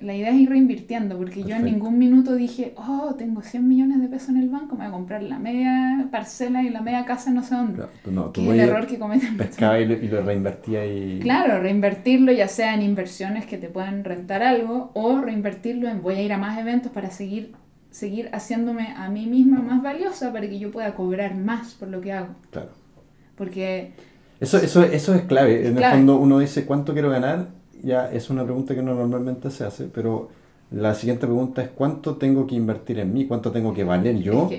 la idea es ir reinvirtiendo, porque yo en ningún minuto dije, oh, tengo 100 millones de pesos en el banco, me voy a comprar la media parcela y la media casa no sé dónde. que es el error que cometen. Pescaba y lo, y lo reinvertía y... Claro, reinvertirlo ya sea en inversiones que te puedan rentar algo o reinvertirlo en voy a ir a más eventos para seguir seguir haciéndome a mí misma más valiosa para que yo pueda cobrar más por lo que hago. Claro. Porque... Eso, eso, eso es clave. En el fondo uno dice cuánto quiero ganar ya es una pregunta que no normalmente se hace, pero la siguiente pregunta es cuánto tengo que invertir en mí, cuánto tengo que valer yo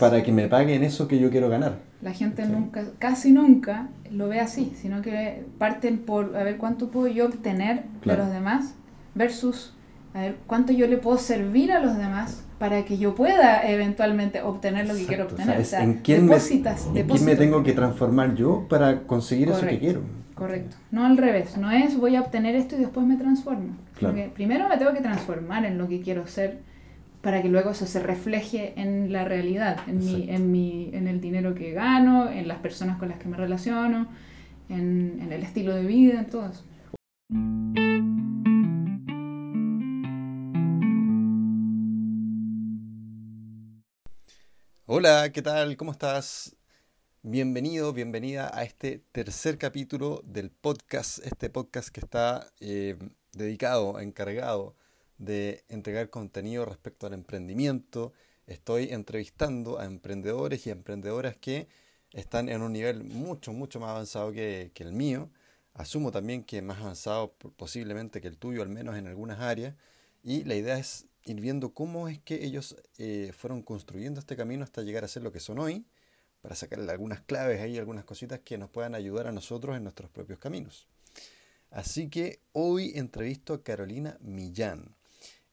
para que me paguen eso que yo quiero ganar. La gente nunca, casi nunca lo ve así, sino que parten por a ver cuánto puedo yo obtener de los demás versus a ver cuánto yo le puedo servir a los demás para que yo pueda eventualmente obtener lo que quiero obtener. O sea, ¿en quién depositas, me, ¿en quién me tengo que transformar yo para conseguir eso que quiero? Correcto. No al revés. No es voy a obtener esto y después me transformo. primero me tengo que transformar en lo que quiero ser para que luego eso se refleje en la realidad, en, mi, en, mi, en el dinero que gano, en las personas con las que me relaciono, en, en el estilo de vida, en todo eso. Hola, ¿qué tal? ¿Cómo estás? Bienvenido, bienvenida a este tercer capítulo del podcast, este podcast que está eh, dedicado, encargado de entregar contenido respecto al emprendimiento. Estoy entrevistando a emprendedores y emprendedoras que están en un nivel mucho, mucho más avanzado que, el mío. Asumo también que más avanzado posiblemente que el tuyo, al menos en algunas áreas. Y la idea es ir viendo cómo es que ellos eh, fueron construyendo este camino hasta llegar a ser lo que son hoy para sacarle algunas claves ahí, algunas cositas que nos puedan ayudar a nosotros en nuestros propios caminos. Así que hoy entrevisto a Carolina Millán.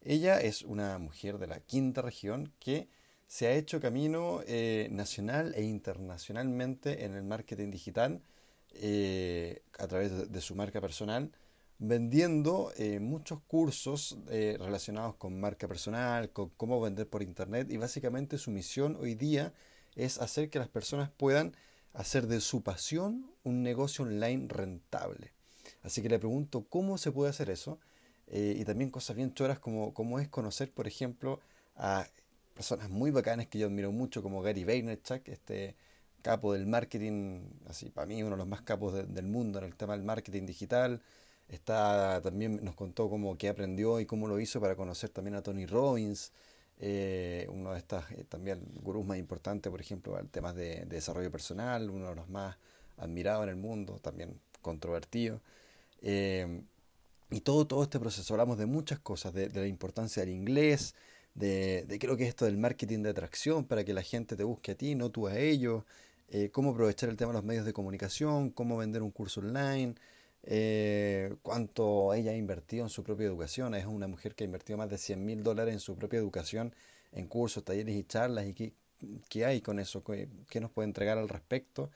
Ella es una mujer de la quinta región que se ha hecho camino eh, nacional e internacionalmente en el marketing digital eh, a través de, su marca personal, vendiendo eh, muchos cursos relacionados con marca personal, con cómo vender por internet y básicamente su misión hoy día hacer que las personas puedan hacer de su pasión un negocio online rentable. Así que le pregunto cómo se puede hacer eso eh, y también cosas bien choras como cómo es conocer, por ejemplo, a personas muy bacanas que yo admiro mucho como Gary Vaynerchuk, este capo del marketing, así para mí uno de los más capos del mundo en el tema del marketing digital. Está también nos contó cómo que aprendió y cómo lo hizo para conocer también a Tony Robbins. Eh, uno de estos eh, también gurús más importantes, por ejemplo, en temas de, desarrollo personal, uno de los más admirados en el mundo, también controvertido. Eh, y todo, todo este proceso, hablamos de muchas cosas, de, la importancia del inglés, de, de, creo que esto del marketing de atracción para que la gente te busque a ti, no tú a ellos, cómo aprovechar el tema de los medios de comunicación, cómo vender un curso online, eh, cuánto ella ha invertido en su propia educación. Es una mujer que ha invertido más de 100 mil dólares en su propia educación, en cursos, talleres y charlas. ¿Y qué, qué hay con eso? ¿Qué, ¿Qué, nos puede entregar al respecto?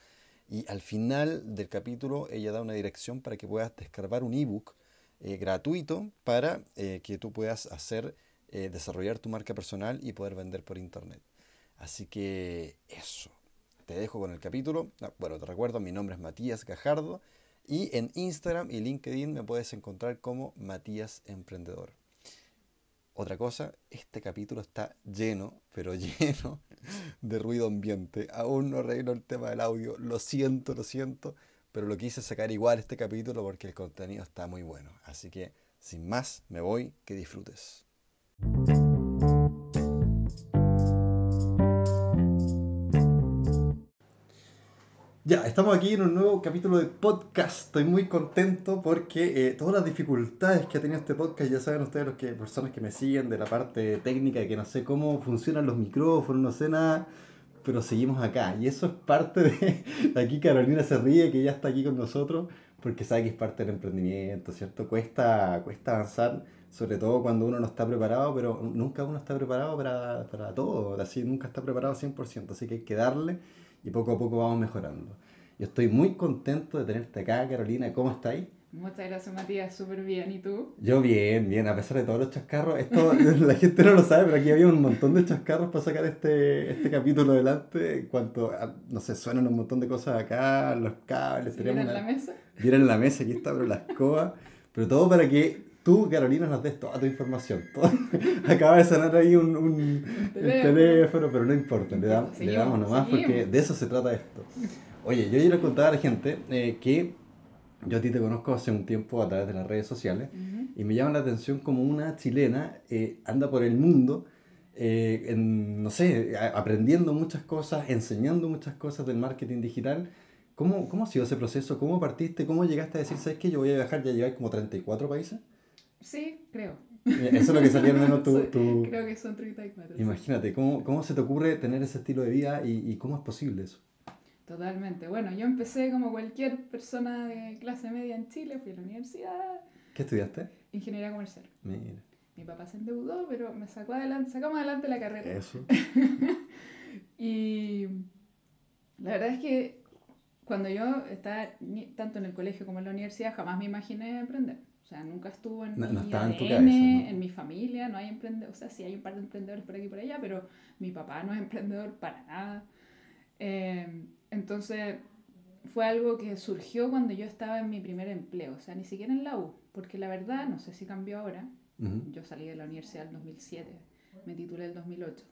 Y al final del capítulo ella da una dirección para que puedas descargar un ebook eh, gratuito para eh, que tú puedas hacer, eh, desarrollar tu marca personal y poder vender por internet. Así que eso. Te dejo con el capítulo. Ah, bueno, te recuerdo, mi nombre es Matías Gajardo y en Instagram y LinkedIn me puedes encontrar como Matías Emprendedor. Otra cosa, este capítulo está lleno, pero lleno de ruido ambiente. Aún no arreglo el tema del audio, lo siento, lo siento, pero lo quise sacar igual este capítulo porque el contenido está muy bueno. Así que, sin más, me voy, que disfrutes. Ya, estamos aquí en un nuevo capítulo de podcast. Estoy muy contento porque eh, todas las dificultades que ha tenido este podcast, ya saben ustedes, los que, personas que me siguen de la parte técnica, que no sé cómo funcionan los micrófonos, no sé nada, pero seguimos acá. Y eso es parte de. Aquí Carolina se ríe que ya está aquí con nosotros porque sabe que es parte del emprendimiento, ¿cierto? Cuesta, cuesta avanzar, sobre todo cuando uno no está preparado, pero nunca uno está preparado para, para todo, así nunca está preparado 100%, así que hay que darle y poco a poco vamos mejorando. Yo estoy muy contento de tenerte acá, Carolina. ¿Cómo estáis? Muchas gracias, Matías. Súper bien. ¿Y tú? Yo bien, bien. A pesar de todos los chascarros, esto la gente no lo sabe, pero aquí había un montón de chascarros para sacar este, este capítulo adelante. En cuanto, no sé, suenan un montón de cosas acá, los cables. ¿Vieron la mesa? Vieron la mesa, aquí está, pero la escoba. Pero todo para que tú, Carolina, nos des toda tu información. Acaba de sonar ahí un, un, teléfono. pero no importa, le, damos nomás porque de eso se trata esto. Oye, yo quiero contar a la gente eh, que yo a ti te conozco hace un tiempo a través de las redes sociales y me llama la atención como una chilena eh, anda por el mundo, eh, en, no sé, aprendiendo muchas cosas, enseñando muchas cosas del marketing digital. ¿Cómo, ¿Cómo ha sido ese proceso? ¿Cómo partiste? ¿Cómo llegaste a decir, sabes que yo voy a viajar, ya llegar como 34 países? Sí, creo. Eso es lo que salía al menos tu, tu... Creo que son 34. Imagínate, ¿cómo, ¿cómo se te ocurre tener ese estilo de vida y, y cómo es posible eso? Totalmente. Bueno, yo empecé como cualquier persona de clase media en Chile, fui a la universidad. ¿Qué estudiaste? Ingeniería comercial. Mira. Mi papá se endeudó, pero me sacó adelante, sacamos adelante la carrera. Eso. y la verdad es que cuando yo estaba tanto en el colegio como en la universidad, jamás me imaginé emprender. Sea, nunca estuvo en mi ADN, en, mi familia, no hay emprendedores. O sea, sí hay un par de emprendedores por aquí y por allá, pero mi papá no es emprendedor para nada. Eh, entonces, fue algo que surgió cuando yo estaba en mi primer empleo, o sea, ni siquiera en la U, porque la verdad, no sé si cambió ahora, yo salí de la universidad en 2007, me titulé en 2008.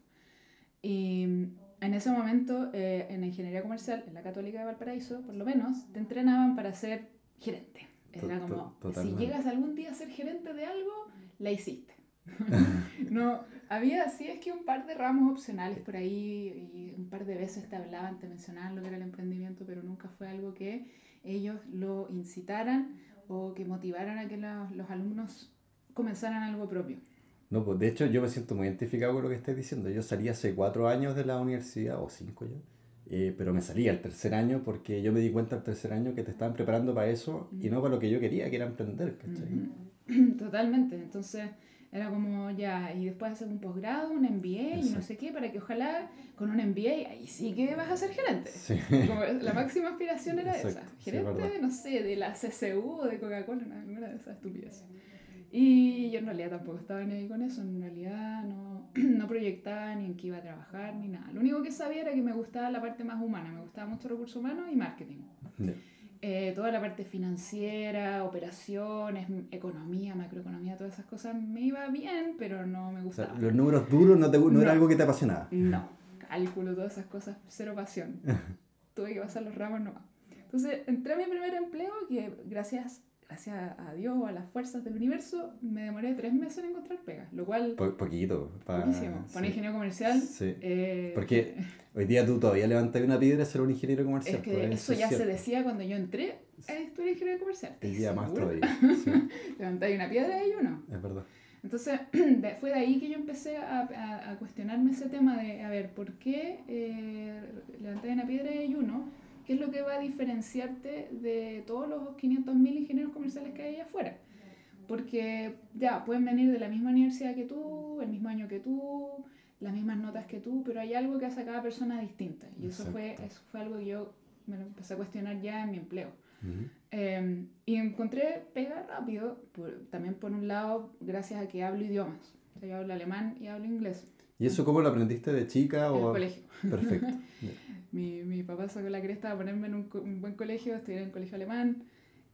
Y en ese momento, eh, en la ingeniería comercial, en la Católica de Valparaíso, por lo menos, te entrenaban para ser gerente. Era como, si llegas algún día a ser gerente de algo, la hiciste. no, había, sí es que un par de ramos opcionales por ahí y un par de veces te hablaban, te mencionaban lo que era el emprendimiento, pero nunca fue algo que ellos lo incitaran o que motivaran a que los, los alumnos comenzaran algo propio. No, pues de hecho yo me siento muy identificado con lo que estás diciendo. Yo salí hace cuatro años de la universidad, o cinco ya, eh, pero me salí al tercer año porque yo me di cuenta al tercer año que te estaban preparando para eso y no para lo que yo quería, que era emprender. Totalmente. Entonces era como ya, y después hacer un posgrado, un MBA y no sé qué, para que ojalá con un MBA ahí sí que vas a ser gerente. Como la máxima aspiración era esa. Gerente, no sé, de la CCU o de Coca-Cola, no era de esa estupidez. Y yo en realidad tampoco estaba ni ahí con eso, en realidad no, no proyectaba ni en qué iba a trabajar ni nada. Lo único que sabía era que me gustaba la parte más humana, me gustaba mucho recursos humanos y marketing. Eh, toda la parte financiera, operaciones, economía, macroeconomía, todas esas cosas me iba bien, pero no me gustaba. los números duros no, te, no, era algo que te apasionaba. No, cálculo, todas esas cosas, cero pasión. Tuve que pasar los ramos nomás. Entonces entré a mi primer empleo, que gracias gracias a Dios o a las fuerzas del universo, me demoré tres meses en encontrar pega, lo cual... poquito. poquísimo. Para ingeniero comercial... Sí. Eh, Porque hoy día tú todavía levantas una piedra a ser un ingeniero comercial. Es que pues, eso, ya se decía cuando yo entré a estudiar ingeniero comercial. El día más todavía. Sí. Levantáis una piedra y uno. Es verdad. Entonces, fue de ahí que yo empecé a, a, cuestionarme ese tema de, a ver, ¿por qué eh, levantáis una piedra y uno? ¿Qué es lo que va a diferenciarte de todos los 500.000 ingenieros comerciales que hay allá afuera? Porque ya, pueden venir de la misma universidad que tú, el mismo año que tú, las mismas notas que tú, pero hay algo que hace a cada persona distinta. Y eso fue, eso fue algo que yo me lo empecé a cuestionar ya en mi empleo. Em, y encontré pega rápido, también por un lado, gracias a que hablo idiomas. yo hablo alemán y hablo inglés. ¿Y eso cómo lo aprendiste de chica? En o... el colegio. Perfecto. mi, mi, papá sacó la cresta a ponerme en un, buen colegio, estudié en un colegio alemán,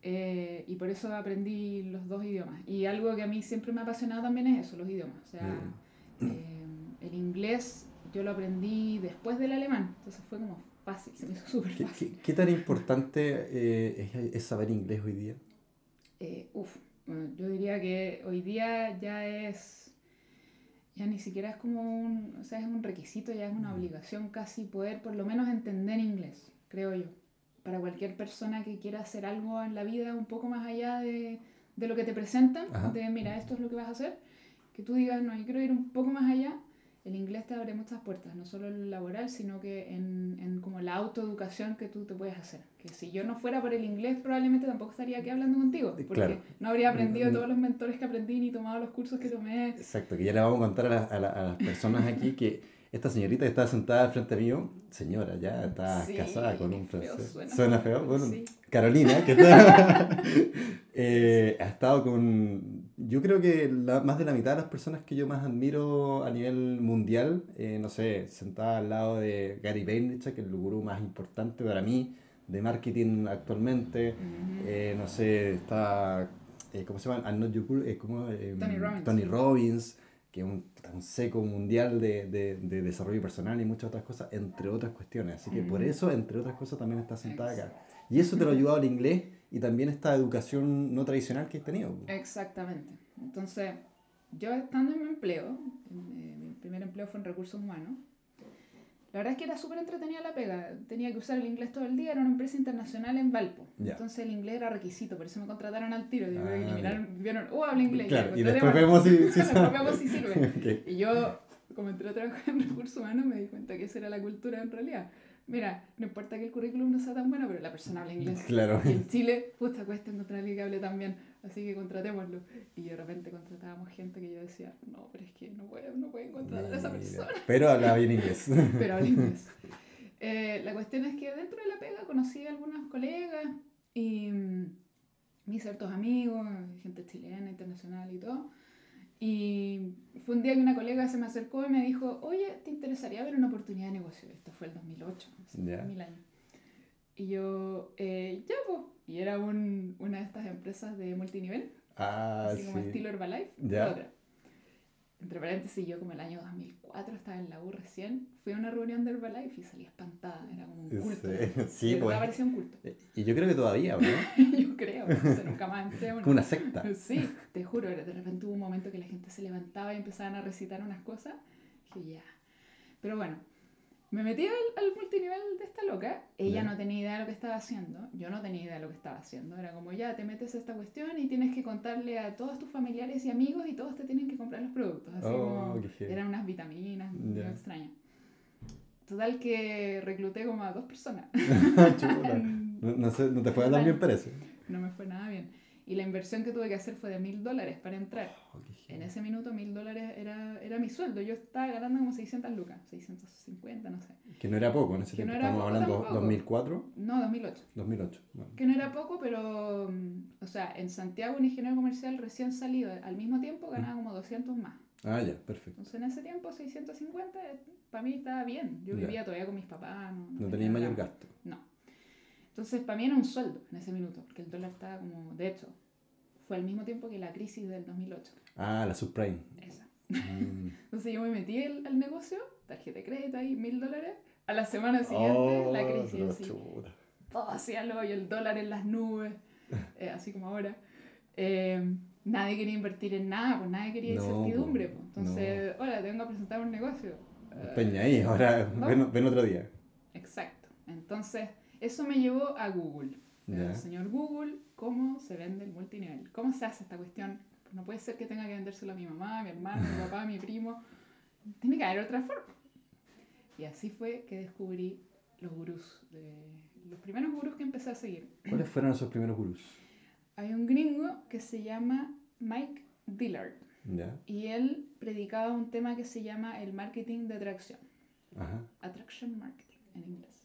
eh, y por eso aprendí los dos idiomas. Y algo que a mí siempre me ha apasionado también es eso, los idiomas. O sea, eh, el inglés yo lo aprendí después del alemán, entonces fue como fácil, se me hizo súper fácil. ¿Qué, tan importante eh, es, saber inglés hoy día? uf, bueno, yo diría que hoy día ya es ya ni siquiera es como un, o sea, es un requisito, ya es una obligación casi poder por lo menos entender inglés, creo yo. Para cualquier persona que quiera hacer algo en la vida un poco más allá de, de lo que te presentan, de mira, esto es lo que vas a hacer, que tú digas, no, yo quiero ir un poco más allá, el inglés te abre muchas puertas, no solo en lo laboral, sino que en, en, como la autoeducación que tú te puedes hacer. Que si yo no fuera por el inglés, probablemente tampoco estaría aquí hablando contigo, porque no habría aprendido mm, mm. todos los mentores que aprendí ni tomado los cursos que tomé. Exacto, que ya le vamos a contar a, a las personas aquí que esta señorita que está sentada al frente mío, señora, ya está casada con un francés. Suena. feo. Bueno, Carolina, que está, eh, ha estado con, yo creo que la, más de la mitad de las personas que yo más admiro a nivel mundial, eh, no sé, sentada al lado de Gary Vaynerchuk, que es el gurú más importante para mí de marketing actualmente. Eh, no sé, está eh, ¿cómo se llama? Not Your Guru, eh, ¿cómo, eh, Tony Robbins. Tony Robbins, que es un, un seco mundial de, de, de desarrollo personal y muchas otras cosas, entre otras cuestiones. Así que por eso, entre otras cosas, también está sentada acá. Y eso te lo ha ayudado el inglés y también esta educación no tradicional que has tenido. Exactamente. Entonces, yo estando en mi empleo, en- eh, mi primer empleo fue en recursos humanos, la verdad es que era súper entretenida la pega. Tenía que usar el inglés todo el día, era una empresa internacional en Valpo. Ya. Entonces el inglés era requisito, por eso me contrataron al tiro. Digo, Ah, y miraron, vieron, oh, habla inglés. Claro, y ya, después vemos si, si si sirve. Ok. Y yo, como entré a trabajar en recursos humanos, me di cuenta que esa era la cultura en realidad. Mira, no importa que el currículum no sea tan bueno, pero la persona habla inglés. Claro. Y en Chile, puta, cuesta encontrar a alguien que hable tan bien, así que contratémoslo. Y de repente contratábamos gente que yo decía, no, pero es que no puedo, no puedo encontrar a esa persona, Pero hablaba bien inglés. pero habla inglés. Eh, la cuestión es que dentro de la pega conocí a algunos colegas y mm, me hice hartos amigos, gente chilena, internacional y todo. Y fue un día que una colega se me acercó y me dijo, oye, ¿te interesaría ver una oportunidad de negocio? Esto fue el 2008, hace Ya. mil años. Y yo, eh, ya, pues. Y era un, una de estas empresas de multinivel, Ah, así como estilo Herbalife, otra. Entre paréntesis, yo como el año 2004 estaba en la U recién, fui a una reunión de Herbalife y salí espantada, era como un culto. sí, verdad pues. parecía un culto. Y yo creo que todavía, ¿o ¿no? yo creo, no sé, nunca más entré una. Como una secta. Sí, te juro, de repente hubo un momento que la gente se levantaba y empezaban a recitar unas cosas. Dije, ya. Pero bueno, me metí al, al multinivel de esta loca. Ella Ya. no tenía idea de lo que estaba haciendo. Yo no tenía idea de lo que estaba haciendo. Era como, ya, te metes a esta cuestión y tienes que contarle a todos tus familiares y amigos y todos te tienen que comprar los productos. Así Oh, como, eran unas vitaminas, muy Ya. extrañas. Total que recluté como a dos personas. No, no sé, no te fue tan bien, parece. No me fue nada bien. Y la inversión que tuve que hacer fue de mil dólares para entrar. Oh, En ese minuto mil dólares era, era mi sueldo. Yo estaba ganando como 600 lucas, 650, no sé. Que no era poco en ese Que no tiempo. era Estamos poco hablando tampoco. 2004, No, 2008. 2008. Bueno. Que no era poco, pero, mm, o sea, en Santiago un ingeniero comercial recién salido al mismo tiempo ganaba como 200 más. Ah, ya, perfecto. Entonces en ese tiempo 650 para mí estaba bien. Yo Ya. vivía todavía con mis papás. No, No tenía tenías mayor gasto. No. Entonces para mí era un sueldo en ese minuto, porque el dólar estaba como, de hecho, fue al mismo tiempo que la crisis del 2008. Ah, la subprime. Esa. Mm. Entonces yo me metí al, al negocio, tarjeta de crédito ahí, mil dólares. A la semana siguiente, Oh, la crisis. pero así, todo hacia lo y el dólar en las nubes, eh, así como ahora. Eh, nadie quería invertir en nada, pues nadie quería No, incertidumbre. Pues. Entonces, hola, te vengo a presentar un negocio. Peña ahí, ahora ¿no? ven, ven otro día. Exacto. Entonces, eso me llevó a Google. El señor Google, ¿cómo se vende el multinivel? ¿Cómo se hace esta cuestión? No puede ser que tenga que vendérselo a mi mamá, a mi hermano, a mi papá, a mi primo. Tiene que haber otra forma. Y así fue que descubrí los gurús, de, los primeros gurús que empecé a seguir. ¿Cuáles fueron esos primeros gurús? Hay un gringo que se llama Mike Dillard Ya. y él predicaba un tema que se llama el marketing de atracción. Ajá. Attraction Marketing en inglés.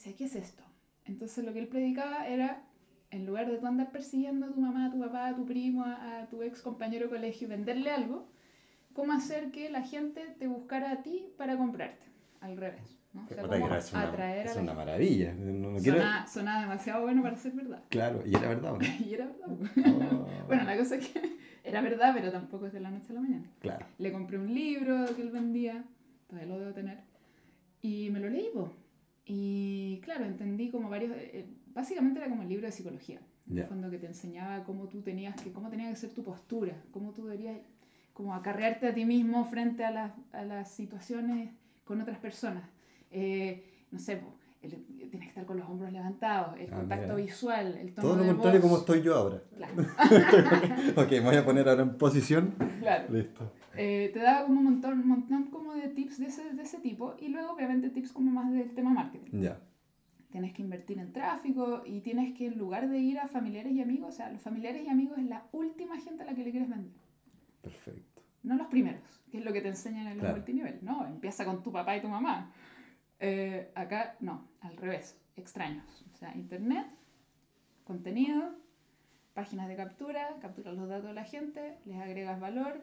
Decía, ¿qué es esto? Entonces lo que él predicaba era, en lugar de tú andar persiguiendo a tu mamá, a tu papá, a tu primo, a, a tu ex compañero de colegio y venderle algo, ¿cómo hacer que la gente te buscara a ti para comprarte? Al revés. ¿no? O sea, cómo es una, atraer es a la una gente. maravilla. No, no quiero... Sonaba, sonaba demasiado bueno para ser verdad. Claro, y era verdad, ¿o ¿no? Y era verdad. Oh, Bueno, la cosa es que era verdad, pero tampoco es de la noche a la mañana. Claro. Le compré un libro que él vendía, todavía lo debo tener, y me lo leí, po. Y claro, entendí como varios, eh, básicamente era como el libro de psicología, en el fondo que te enseñaba cómo tú tenías que, cómo tenía que ser tu postura, cómo tú deberías como acarrearte a ti mismo frente a las, a las situaciones con otras personas. Eh, no sé, el- tienes que estar con los hombros levantados, el Ah, contacto mira. visual, el tono Todo lo de contrario voz. como estoy yo ahora. Claro, ok, me voy a poner ahora en posición. claro. Listo. Eh, te daba como un montón, montón como de tips de ese, de ese tipo y luego obviamente tips como más del tema marketing. Ya. Tienes que invertir en tráfico y tienes que en lugar de ir a familiares y amigos, o sea, los familiares y amigos es la última gente a la que le quieres vender, Perfecto. no los primeros, que es lo que te enseñan en el Claro. multinivel, ¿no? Empieza con tu papá y tu mamá. Eh, acá no, al revés, extraños. O sea, internet, contenido, páginas de captura, capturas los datos de la gente, les agregas valor,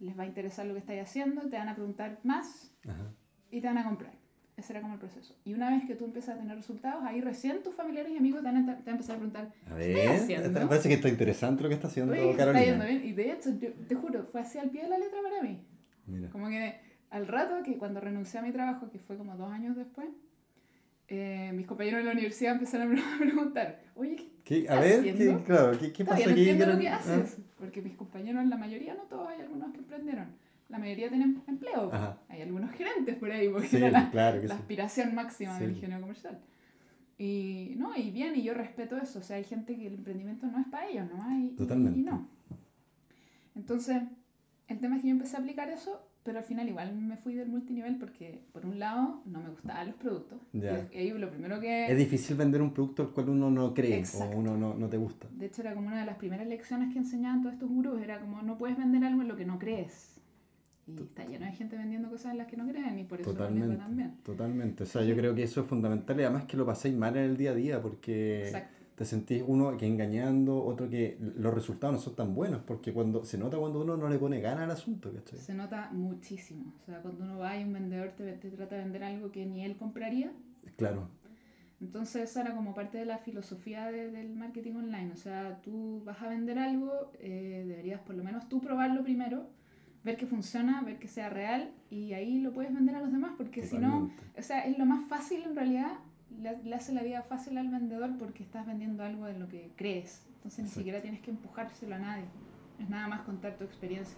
les va a interesar lo que estáis haciendo, te van a preguntar más Ajá. y te van a comprar. Ese era como el proceso. Y una vez que tú empiezas a tener resultados, ahí recién tus familiares y amigos te van a, te van a empezar a preguntar, A ¿qué ver, estás haciendo? me parece que está interesante lo que está haciendo Oye, está Carolina. yendo bien. Y de hecho, yo te juro, fue así al pie de la letra para mí. Mira. Como que al rato, que cuando renuncié a mi trabajo, que fue como dos años después, eh, mis compañeros de la universidad empezaron a preguntar, oye, ¿qué ¿Qué? A estás ver, haciendo? ¿qué, claro, ¿qué, qué pasó no aquí? entiendo lo que haces. Porque mis compañeros, la mayoría, no todos, hay algunos que emprendieron. La mayoría tienen empleo. Ajá. Hay algunos gerentes por ahí, porque Sí, era la, claro la sí. aspiración máxima Sí. del ingeniero comercial. Y no, y bien, y yo respeto eso. O sea, hay gente que el emprendimiento no es para ellos, ¿no? Y, Totalmente. Y, no. Entonces, el tema es que yo empecé a aplicar eso, pero al final igual me fui del multinivel porque, por un lado, no me gustaban los productos. Ya. Y lo primero que... Es difícil vender un producto al cual uno no cree Exacto. o uno no, no te gusta. De hecho, era como una de las primeras lecciones que enseñaban todos estos gurús. Era como, no puedes vender algo en lo que no crees. Y está lleno de gente vendiendo cosas en las que no creen y por eso Totalmente, también. totalmente. O sea, yo creo que eso es fundamental y además que lo paséis mal en el día a día porque Exacto. Te sentís uno que engañando, otro que los resultados no son tan buenos porque cuando se nota cuando uno no le pone gana al asunto, ¿cachai? Se nota muchísimo. O sea, cuando uno va y un vendedor te, te trata de vender algo que ni él compraría. Claro, Entonces esa era como parte de la filosofía de- del marketing online. O sea, tú vas a vender algo, eh, deberías por lo menos tú probarlo primero, ver que funciona, ver que sea real y ahí lo puedes vender a los demás porque si no... O sea, es lo más fácil en realidad, le, le hace la vida fácil al vendedor porque estás vendiendo algo de lo que crees. Entonces ni Exacto. siquiera tienes que empujárselo a nadie. Es nada más contar tu experiencia.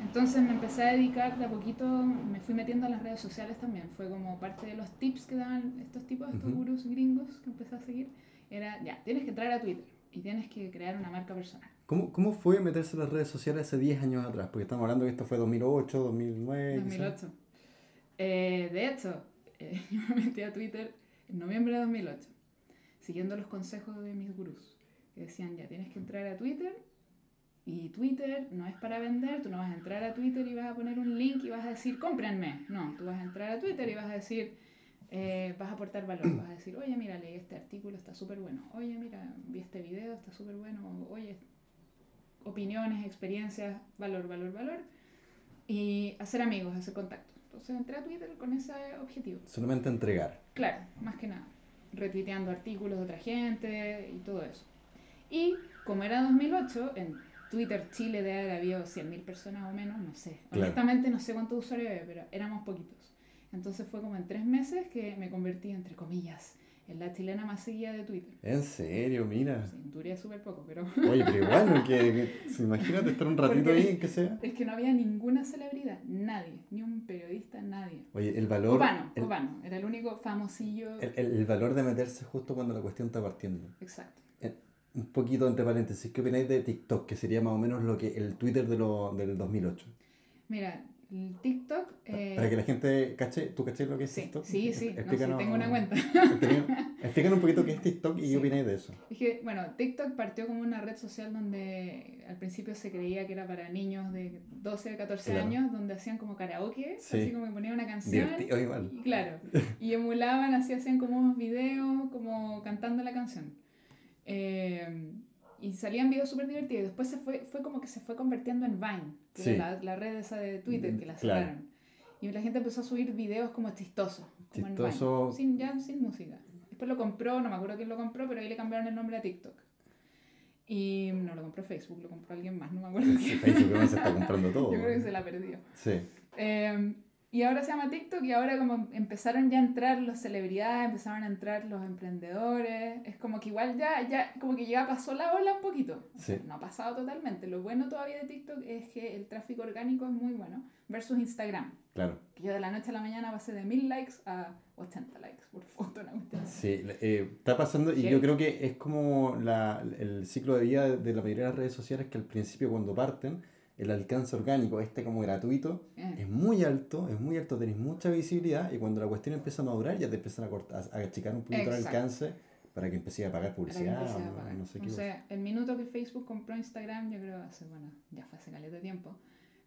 Entonces me empecé a dedicar de a poquito, me fui metiendo a las redes sociales también. Fue como parte de los tips que daban estos tipos, estos Ujú. gurús gringos que empecé a seguir. Era, ya, tienes que entrar a Twitter y tienes que crear una marca personal. ¿Cómo, ¿Cómo fue meterse en las redes sociales hace 10 años atrás? Porque estamos hablando que esto fue 2008, 2009. quizás. 2008. Eh, de hecho, eh, yo me metí a Twitter en noviembre de 2008, siguiendo los consejos de mis gurús, que decían, ya tienes que entrar a Twitter y Twitter no es para vender, tú no vas a entrar a Twitter y vas a poner un link y vas a decir, cómprenme. No, tú vas a entrar a Twitter y vas a decir, eh, vas a aportar valor, vas a decir, oye, mira, leí este artículo, está súper bueno, oye, mira, vi este video, está súper bueno, oye, opiniones, experiencias, valor, valor, valor y hacer amigos, hacer contacto. Entonces entré a Twitter con ese objetivo. Solamente entregar. Claro, más que nada. Retuiteando artículos de otra gente y todo eso. Y como era 2008, en Twitter Chile debe haber habido 100.000 personas o menos, no sé. Claro. Honestamente no sé cuántos usuarios había, pero éramos poquitos. Entonces fue como en tres meses que me convertí, entre comillas, en la chilena más seguida de Twitter. En serio, mira. Sí, duré súper poco, pero Oye, pero igual, que, que- imagínate estar un ratito Porque- ahí, en que sea. es que no había ninguna celebridad, nadie, ni un periodista, nadie. Oye, el valor. Cubano, el, cubano, era el único famosillo. el- el- el valor de meterse justo cuando la cuestión está partiendo. Exacto. Eh, Un poquito entre paréntesis, ¿qué opináis de TikTok? Que sería más o menos lo que el Twitter de lo, del 2008. Mira, el TikTok. eh, Para que la gente cache, ¿tú caché lo que es sí, TikTok? sí, sí, no, sí, tengo una cuenta. explícanos- un poquito qué es TikTok y Sí. qué opináis de eso. Es que, bueno, TikTok partió como una red social donde al principio se creía que era para niños de 12 a 14 Claro. años, donde hacían como karaoke, Sí. así como que ponían una canción. Divertido igual. Y claro, y emulaban, así hacían como unos videos, como cantando la canción. Eh, y salían videos súper divertidos. Después se fue, fue como que se fue convirtiendo en Vine, que Sí. era la, la red esa de Twitter que la Claro. cerraron. Y la gente empezó a subir videos como chistosos, como en Chistoso. Vine, sin, ya sin música. Después lo compró, no me acuerdo quién lo compró, pero ahí le cambiaron el nombre a TikTok. Y no lo compró Facebook, lo compró alguien más, no me acuerdo Sí, quién. Facebook se está comprando todo. Yo creo que se la perdió. Sí. Eh, y ahora se llama TikTok y ahora como empezaron ya a entrar las celebridades, empezaron a entrar los emprendedores, es como que igual ya, ya como que ya pasó la ola un poquito. O sea, Sí. No ha pasado totalmente. Lo bueno todavía de TikTok es que el tráfico orgánico es muy bueno versus Instagram. Claro. Que yo de la noche a la mañana pasé de 1000 likes a 80 likes por foto. Así. Sí, eh, está pasando y yo creo que es como la, el ciclo de vida de la mayoría de las redes sociales que al principio cuando parten el alcance orgánico, este como gratuito, Eh. es muy alto, es muy alto, tenéis mucha visibilidad y cuando la cuestión empieza a madurar ya te empiezan a, cortar, a achicar un poquito el Exacto. alcance para que empieces a pagar publicidad a o pagar. no sé qué. cosa. Entonces, el minuto que Facebook compró Instagram, yo creo hace, bueno, ya fue hace caleta de tiempo,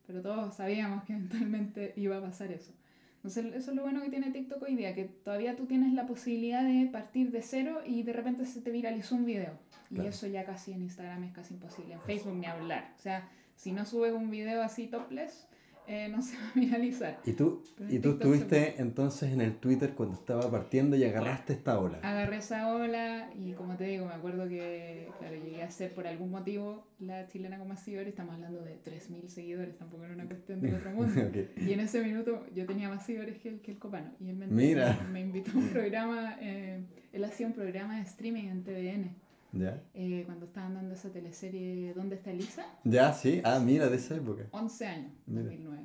pero todos sabíamos que eventualmente iba a pasar eso. Entonces, eso es lo bueno que tiene TikTok hoy día, que todavía tú tienes la posibilidad de partir de cero y de repente se te viralizó un video. Y Claro. eso ya casi en Instagram es casi imposible. En Facebook ni hablar. O sea, si no subes un video así topless, eh, no se va a viralizar. ¿Y tú, ¿y tú estuviste entonces en el Twitter cuando estaba partiendo y agarraste esta ola? Agarré esa ola y como te digo, me acuerdo que, claro, llegué a ser por algún motivo la chilena con más seguidores, estamos hablando de 3.000 seguidores, tampoco era una cuestión de otro mundo. Y en ese minuto yo tenía más seguidores que el, que el copano. Y él me, Mira. me invitó a un programa, eh, él hacía un programa de streaming en TVN. ¿Ya? Eh, cuando estaban dando esa teleserie ¿Dónde está Elisa? Ya, sí. Ah, mira, de esa época. 11 años, 2009.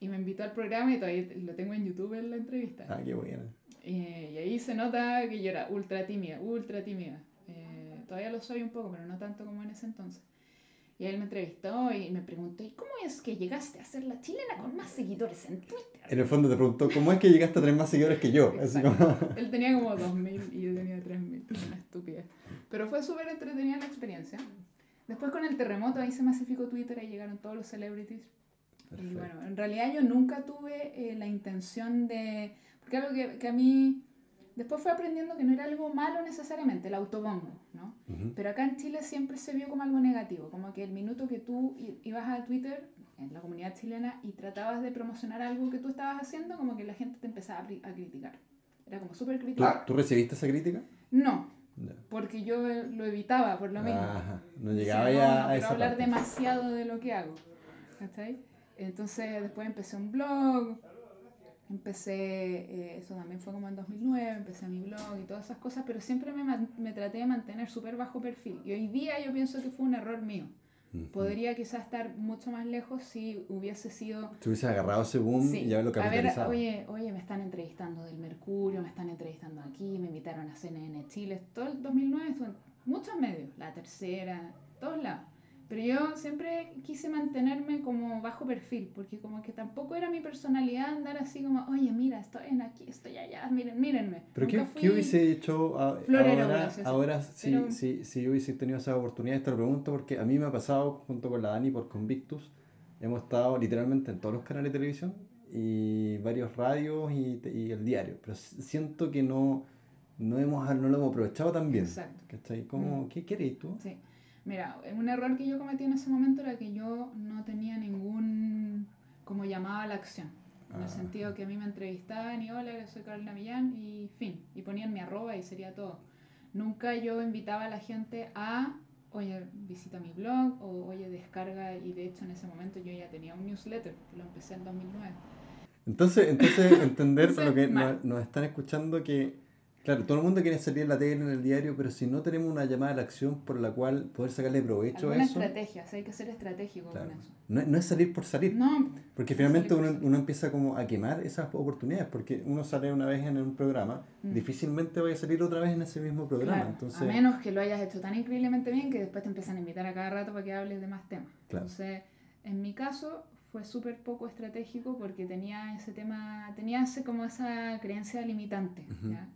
Y me invitó al programa y todavía lo tengo en YouTube en la entrevista. Ah, qué bueno. Eh, y ahí se nota que yo era ultra tímida, ultra tímida. Eh, todavía lo soy un poco, pero no tanto como en ese entonces. Y él me entrevistó y me preguntó, ¿y cómo es que llegaste a ser la chilena con más seguidores en Twitter? En el fondo te preguntó, ¿cómo es que llegaste a tener más seguidores que yo? Así como... Él tenía como 2.000 y yo tenía 3.000, Pero fue súper entretenida la experiencia. Después con el terremoto ahí se masificó Twitter, ahí llegaron todos los celebrities. Y bueno, en realidad yo nunca tuve eh, la intención de... Porque algo que, que a mí Después fue aprendiendo que no era algo malo necesariamente, el autobombo, ¿no? Pero acá en Chile siempre se vio como algo negativo, como que el minuto que tú ibas a Twitter, en la comunidad chilena, y tratabas de promocionar algo que tú estabas haciendo, como que la gente te empezaba a, criticar. Era como súper crítico. ¿Tú, recibiste esa crítica? No, porque yo lo evitaba por lo mismo. no llegaba ya a esa hablar demasiado de lo que hago. Entonces después empecé un blog, Empecé, eh, eso también fue como en 2009, empecé mi blog y todas esas cosas, pero siempre me, me traté de mantener súper bajo perfil. Y hoy día yo pienso que fue un error mío. Podría quizás estar mucho más lejos si hubiese sido... Si hubiese agarrado ese boom y ya lo capitalizado. A ver, oye, oye, me están entrevistando del Mercurio, me están entrevistando aquí, me invitaron a CNN Chile, todo el 2009 estuve en muchos medios, La Tercera, todos lados. Pero yo siempre quise mantenerme como bajo perfil, porque como que tampoco era mi personalidad andar así como, oye, mira, estoy en aquí, estoy allá, miren, mírenme. Pero ¿qué, ¿qué, hubiese hecho ahora, ahora si, si, si, yo hubiese tenido esa oportunidad? Te lo pregunto porque a mí me ha pasado junto con la Dani por Convictus, hemos estado literalmente en todos los canales de televisión y varios radios y, y el diario, pero siento que no, no, hemos, no lo hemos aprovechado tan bien. Exacto. ¿Cómo, mm. ¿Qué queréis tú? Sí. Mira, un error que yo cometí en ese momento era que yo no tenía ningún como llamado a la acción. En el ah. sentido que a mí me entrevistaban y hola, soy Carolina Millán y fin, y ponían mi arroba y sería todo. Nunca yo invitaba a la gente a, oye, visita mi blog o oye, descarga y de hecho en ese momento yo ya tenía un newsletter, que lo empecé en 2009. Entonces, entonces entender para lo que nos están escuchando que Claro, todo el mundo quiere salir en la tele, en el diario, pero si no tenemos una llamada a la acción por la cual poder sacarle provecho a eso. estrategia, hay que ser estratégico con eso. No, no, es salir por salir. No. Porque finalmente uno, uno, empieza como a quemar esas oportunidades, porque uno sale una vez en un programa, mm. difícilmente vaya a salir otra vez en ese mismo programa. Entonces... A menos que lo hayas hecho tan increíblemente bien que después te empiezan a invitar a cada rato para que hables de más temas. Entonces, en mi caso fue súper poco estratégico porque tenía ese tema, tenía ese, como esa creencia limitante. ¿ya?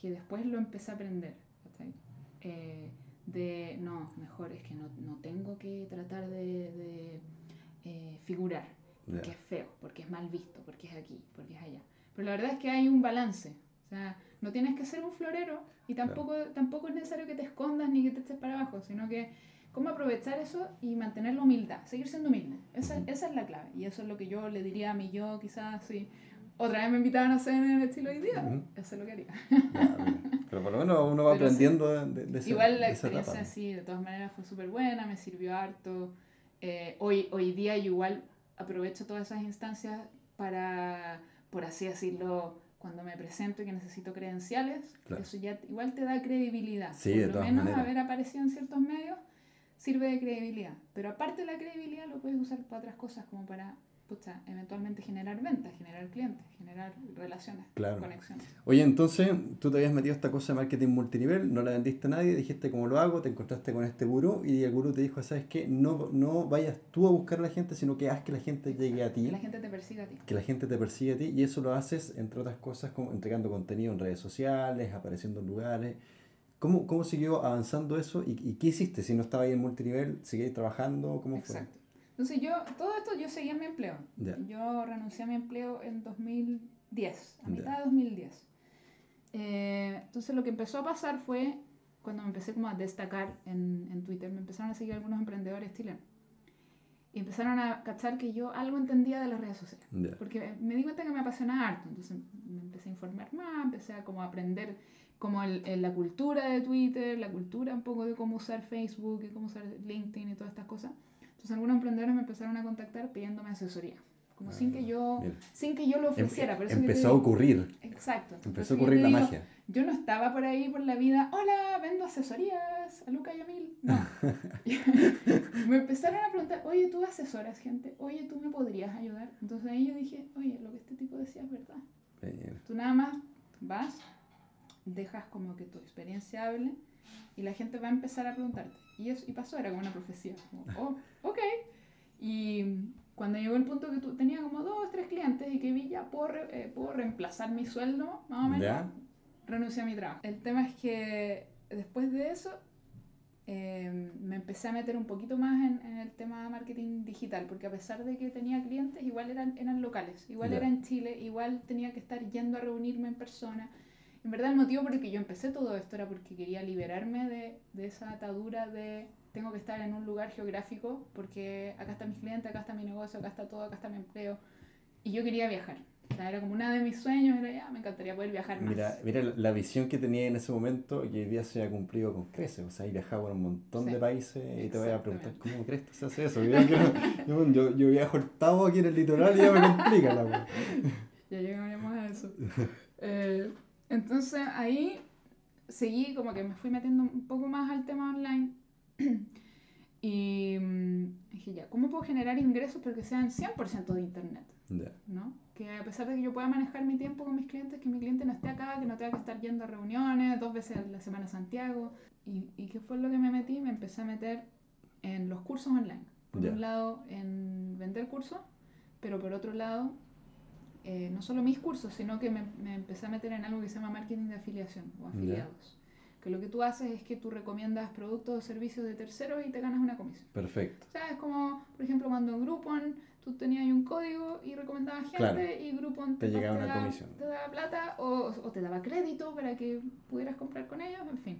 Que después lo empecé a aprender. Eh, de, no, mejor es que no, no tengo que tratar de, de eh, figurar, porque es feo, porque es mal visto, porque es aquí, porque es allá. Pero la verdad es que hay un balance. O sea, no tienes que ser un florero y tampoco, tampoco es necesario que te escondas ni que te estés para abajo, sino que cómo aprovechar eso y mantener la humildad, seguir siendo humilde. Esa, esa es la clave. Y eso es lo que yo le diría a mi yo, quizás, si otra vez me invitaban a hacer en el estilo hoy día, eso es lo que haría. pero por lo menos uno va aprendiendo de, de, Igual la experiencia sí, de todas maneras fue súper buena, me sirvió harto. Eh, hoy, hoy día yo igual aprovecho todas esas instancias para, por así decirlo, cuando me presento y que necesito credenciales, eso ya igual te da credibilidad. Sí, por lo menos haber aparecido en ciertos medios sirve de credibilidad. Pero aparte de la credibilidad lo puedes usar para otras cosas, como para pucha, eventualmente generar ventas, generar clientes, generar relaciones, conexiones. Oye, entonces tú te habías metido esta cosa de marketing multinivel, no la vendiste a nadie, dijiste cómo lo hago, te encontraste con este gurú y el gurú te dijo, ¿sabes qué? No, no vayas tú a buscar a la gente, sino que haz que la gente llegue a ti. Que la gente te persiga a ti. Que la gente te persiga a ti y eso lo haces, entre otras cosas, como entregando contenido en redes sociales, apareciendo en lugares. ¿Cómo, cómo siguió avanzando eso y, y qué hiciste? Si no estaba ahí en multinivel, ¿seguías trabajando? ¿Cómo Exacto. fue? Entonces yo, todo esto yo seguía en mi empleo. Yo renuncié a mi empleo en 2010, a mitad de 2010. Eh, entonces lo que empezó a pasar fue, cuando me empecé como a destacar en, en, Twitter, me empezaron a seguir algunos emprendedores chilenos. y empezaron a cachar que yo algo entendía de las redes sociales. Porque me di cuenta que me apasionaba harto. Entonces me empecé a informar más, empecé a como aprender como el, la cultura de Twitter, la cultura un poco de cómo usar Facebook y cómo usar LinkedIn y todas estas cosas. Entonces algunos emprendedores me empezaron a contactar pidiéndome asesoría como sin que yo sin que yo lo em, ofreciera. empezó a ocurrir. Exacto. Empezó a ocurrir la magia. Yo no estaba por ahí por la vida, hola, vendo asesorías a Luca y a Mil. No. me empezaron a preguntar, oye, tú asesoras gente, oye, tú me podrías ayudar. Entonces ahí yo dije, oye, lo que este tipo decía es verdad. Tú nada más vas, dejas como que tu experiencia hable y la gente va a empezar a preguntarte. Y, eso, y pasó, era como una profecía. Como, oh, ok. Y cuando llegó el punto que tú tenía como dos, tres clientes y que vi ya puedo, eh, puedo reemplazar mi sueldo, más o menos, renuncié a mi trabajo. El tema es que después de eso em, me empecé a meter un poquito más en, en, el tema de marketing digital, porque a pesar de que tenía clientes, igual eran, eran locales, igual era en Chile, igual tenía que estar yendo a reunirme en persona. En verdad el motivo por el que yo empecé todo esto era porque quería liberarme de, de esa atadura de tengo que estar en un lugar geográfico porque acá están mis clientes, acá está mi negocio, acá está todo, acá está mi empleo. Y yo quería viajar. O sea, era como una de mis sueños, era ya, me encantaría poder viajar más. Mira, mira la visión que tenía en ese momento y hoy día se ha cumplido con creces. O sea, he viajado por un montón de países y te voy a preguntar, ¿cómo crees que se hace eso? Yo, yo, yo, viajo octavo aquí en el litoral y ya me complica la Ya llegaremos a eso. Eh, entonces ahí seguí como que me fui metiendo un poco más al tema online y mm, dije, ya, ¿cómo puedo generar ingresos pero que sean 100% de internet? ¿no? Que a pesar de que yo pueda manejar mi tiempo con mis clientes, que mi cliente no esté acá, que no tenga que estar yendo a reuniones dos veces a la semana a Santiago. ¿Y, y qué fue lo que me metí? Me empecé a meter en los cursos online. Por un lado, en vender cursos, pero por otro lado, eh, no solo mis cursos, sino que me, me, empecé a meter en algo que se llama marketing de afiliación o afiliados que lo que tú haces es que tú recomiendas productos o servicios de terceros y te ganas una comisión. Perfecto. O sea, es como, por ejemplo, cuando en Groupon tú tenías un código y recomendabas gente y Groupon te, te llegaba una comisión. Te daba plata o, o, te daba crédito para que pudieras comprar con ellos, en fin.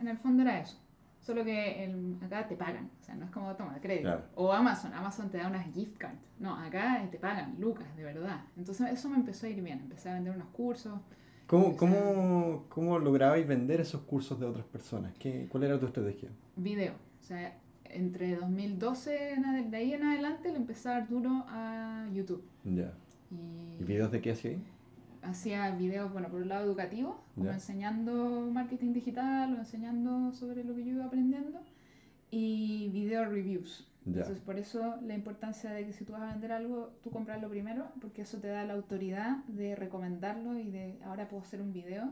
En, el fondo era eso. Solo que el, acá te pagan, o sea, no es como toma crédito. O Amazon, Amazon te da unas gift cards. No, acá te pagan, lucas, de verdad. Entonces eso me empezó a ir bien. Empecé a vender unos cursos, ¿Cómo, cómo, ¿Cómo lograbais vender esos cursos de otras personas? ¿Qué, ¿Cuál era tu estrategia? Video. O sea, entre 2012, de ahí en adelante, le empecé a dar duro a YouTube. Ya. ¿Y, videos de qué hacía ahí? Hacía videos, bueno, por un lado educativo, como enseñando marketing digital o enseñando sobre lo que yo iba aprendiendo, y video reviews. Entonces, por eso la importancia de que si tú vas a vender algo, tú comprarlo primero, porque eso te da la autoridad de recomendarlo y de ahora puedo hacer un video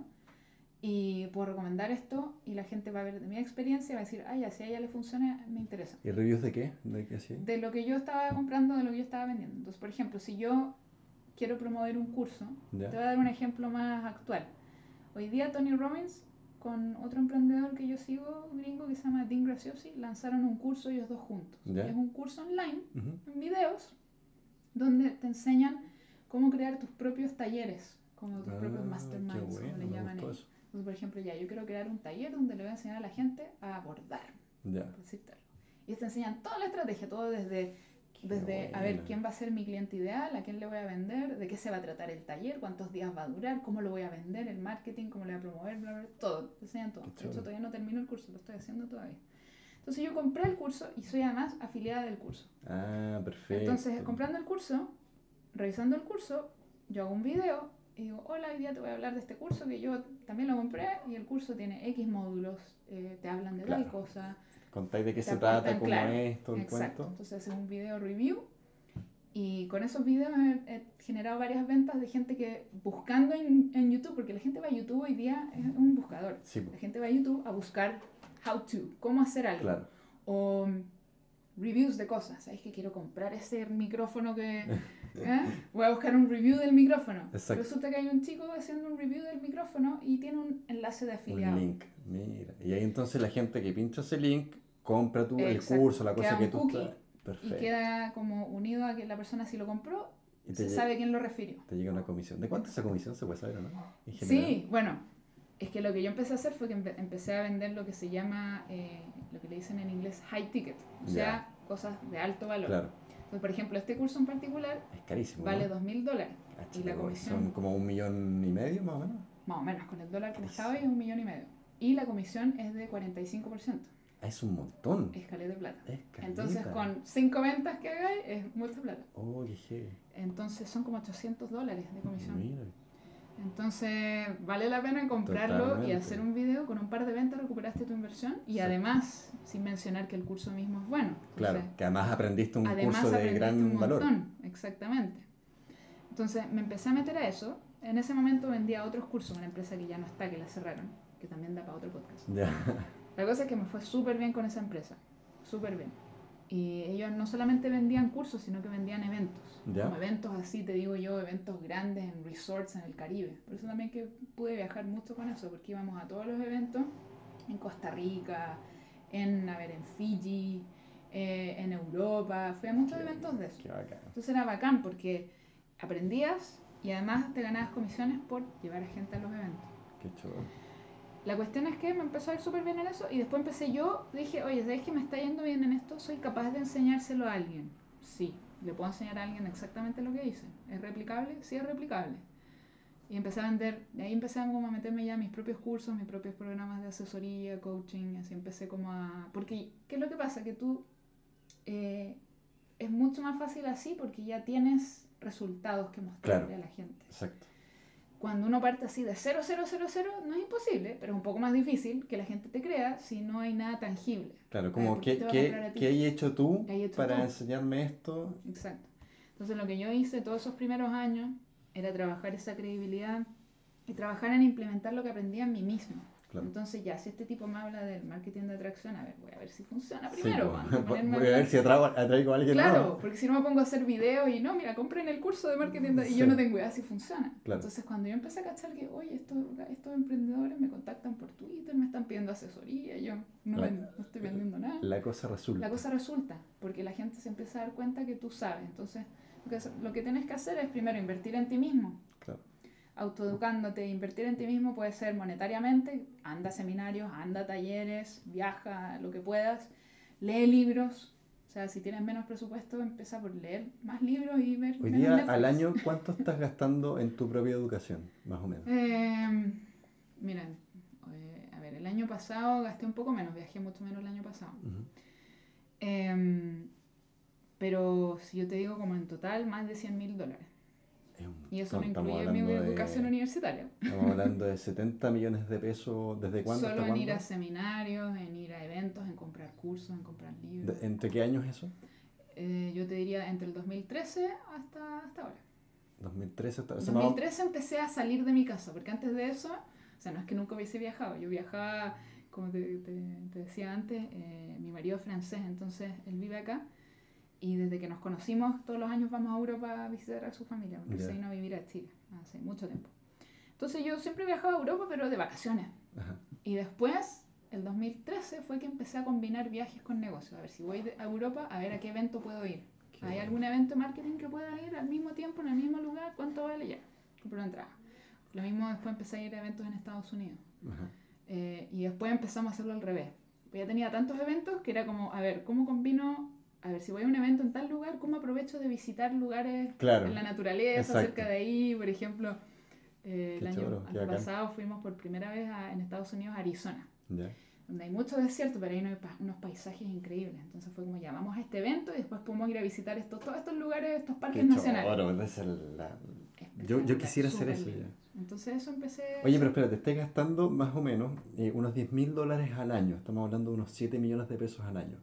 y puedo recomendar esto y la gente va a ver de mi experiencia y va a decir, ay, si a ella le funciona, me interesa. ¿Y reviews de qué? ¿De qué De lo que yo estaba comprando, de lo que yo estaba vendiendo. Entonces, por ejemplo, si yo quiero promover un curso, te voy a dar un ejemplo más actual. Hoy día Tony Robbins con otro emprendedor que yo sigo, gringo, que se llama Dean Graciosi, lanzaron un curso ellos dos juntos. Es un curso online, en videos, donde te enseñan cómo crear tus propios talleres, como tus propios ah, masterminds, como le llaman ellos. Entonces, por ejemplo, ya, yo quiero crear un taller donde le voy a enseñar a la gente a abordar, ya. Y te enseñan toda la estrategia, todo desde desde a ver quién va a ser mi cliente ideal, a quién le voy a vender, de qué se va a tratar el taller, cuántos días va a durar, cómo lo voy a vender, el marketing, cómo lo voy a promover, bla, bla, todo. Te enseñan todo. De hecho, todavía no termino el curso, lo estoy haciendo todavía. Entonces yo compré el curso y soy además afiliada del curso. Ah, perfecto. Entonces, comprando el curso, revisando el curso, yo hago un video y digo, hola, hoy día te voy a hablar de este curso que yo también lo compré y el curso tiene X módulos, eh, te hablan de tal cosa contáis de qué se trata, cómo es, todo el cuento. Entonces haces un video review y con esos videos he, generado varias ventas de gente que buscando en, en, YouTube, porque la gente va a YouTube hoy día, es un buscador. La gente va a YouTube a buscar how to, cómo hacer algo. Claro. O reviews de cosas. ¿Sabes que quiero comprar ese micrófono que... ¿eh? Voy a buscar un review del micrófono. Resulta que hay un chico haciendo un review del micrófono y tiene un enlace de afiliado. Un link, mira. Y ahí entonces la gente que pincha ese link compra tú el curso, la cosa que tú Perfecto. Y queda como unido a que la persona si lo compró, y se sabe quién lo refirió. Te llega una comisión. ¿De cuánto es esa comisión se puede saber o no? Sí, bueno, es que lo que yo empecé a hacer fue que empecé a vender lo que se llama, eh, lo que le dicen en inglés high ticket. O sea, cosas de alto valor. Claro. Entonces, por ejemplo, este curso en particular es carísimo, vale dos mil dólares. Ah, y la comisión... Son como un millón y medio más o menos. Más o menos, con el dólar que estaba es un millón y medio. Y la comisión es de 45%. Es un montón. Es de plata. Entonces, con cinco ventas que hagáis, es mucha plata. Oh, qué Entonces, son como 800 dólares de comisión. Mira. Entonces, vale la pena comprarlo y hacer un video con un par de ventas, recuperaste tu inversión y además, sin mencionar que el curso mismo es bueno. claro, que además aprendiste un curso de gran un valor. Exactamente. Entonces, me empecé a meter a eso. En ese momento vendía otros cursos, una empresa que ya no está, que la cerraron, que también da para otro podcast. La cosa es que me fue súper bien con esa empresa, súper bien. Y ellos no solamente vendían cursos, sino que vendían eventos. Como eventos así, te digo yo, eventos grandes en resorts en el Caribe. Por eso también que pude viajar mucho con eso, porque íbamos a todos los eventos en Costa Rica, en, a ver, en Fiji, eh, en Europa. Fui a muchos eventos de eso. Entonces era bacán porque aprendías y además te ganabas comisiones por llevar a gente a los eventos. Qué chulo. La cuestión es que me empezó a ir súper bien en eso y después empecé yo, dije, oye, ¿sabes que me está yendo bien en esto? ¿Soy capaz de enseñárselo a alguien? Sí, le puedo enseñar a alguien exactamente lo que hice. ¿Es replicable? Sí, es replicable. Y empecé a vender, de ahí empecé a, como a meterme ya mis propios cursos, mis propios programas de asesoría, coaching, así empecé como a... Porque, ¿qué es lo que pasa? Que tú... Eh, es mucho más fácil así porque ya tienes resultados que mostrarle a la gente. Exacto cuando uno parte así de 0, 0, 0, 0, no es imposible, pero es un poco más difícil que la gente te crea si no hay nada tangible. Claro, como, ¿qué, qué, ¿qué hay hecho tú para enseñarme esto? Exacto. Entonces lo que yo hice todos esos primeros años era trabajar esa credibilidad y trabajar en implementar lo que aprendí en mí mismo. Entonces ya, si este tipo me habla del marketing de atracción, a ver, voy a ver si funciona primero. voy a ver si atraigo, a alguien Claro, porque si no me pongo a hacer videos y no, mira, compren el curso de marketing y yo no tengo idea si funciona. Entonces cuando yo empecé a cachar que, oye, estos, estos emprendedores me contactan por Twitter, me están pidiendo asesoría, yo no, estoy vendiendo nada. La cosa resulta. La cosa resulta, porque la gente se empieza a dar cuenta que tú sabes. Entonces lo que, lo que tienes que hacer es primero invertir en ti mismo. Autoeducándote, invertir en ti mismo puede ser monetariamente, anda a seminarios, anda a talleres, viaja lo que puedas, lee libros. O sea, si tienes menos presupuesto, empieza por leer más libros y ver. Hoy día, al año, ¿cuánto estás gastando en tu propia educación, más o menos? Eh, mira, eh, a ver, el año pasado gasté un poco menos, viajé mucho menos el año pasado. Em, pero si yo te digo como en total, más de 100 mil dólares. Y eso no incluye mi educación universitaria. Estamos hablando de 70 millones de pesos, ¿desde cuándo Solo en ir a seminarios, en ir a eventos, en comprar cursos, en comprar libros. ¿Entre qué años eso? Eh, yo te diría entre el 2013 hasta, hasta ahora. 2013 hasta... 2013 empecé a salir de mi casa, porque antes de eso, o sea, no es que nunca hubiese viajado, yo viajaba, como te, te, decía antes, eh, mi marido es francés, entonces él vive acá y desde que nos conocimos, todos los años vamos a Europa a visitar a su familia, porque se vino a vivir a Chile hace mucho tiempo. Entonces yo siempre viajaba a Europa, pero de vacaciones. Y después, el 2013, fue que empecé a combinar viajes con negocios. A ver si voy a Europa, a ver a qué evento puedo ir. ¿Hay algún evento de marketing que pueda ir al mismo tiempo, en el mismo lugar? ¿Cuánto vale ya? Compro una entrada. Lo mismo después empecé a ir a eventos en Estados Unidos. Eh, y después empezamos a hacerlo al revés. Pues ya tenía tantos eventos que era como, a ver, ¿cómo combino a ver, si voy a un evento en tal lugar, ¿cómo aprovecho de visitar lugares en la naturaleza, cerca de ahí? Por ejemplo, eh, el año, pasado fuimos por primera vez en Estados Unidos a Arizona, donde hay mucho desierto, pero hay unos, paisajes increíbles. Entonces fue como llamamos a este evento y después pudimos ir a visitar estos, todos estos lugares, estos parques nacionales. yo, yo quisiera hacer eso ya. Entonces eso empecé... Oye, pero espérate, estés gastando más o menos eh, unos 10 mil dólares al año. Estamos hablando de unos 7 millones de pesos al año.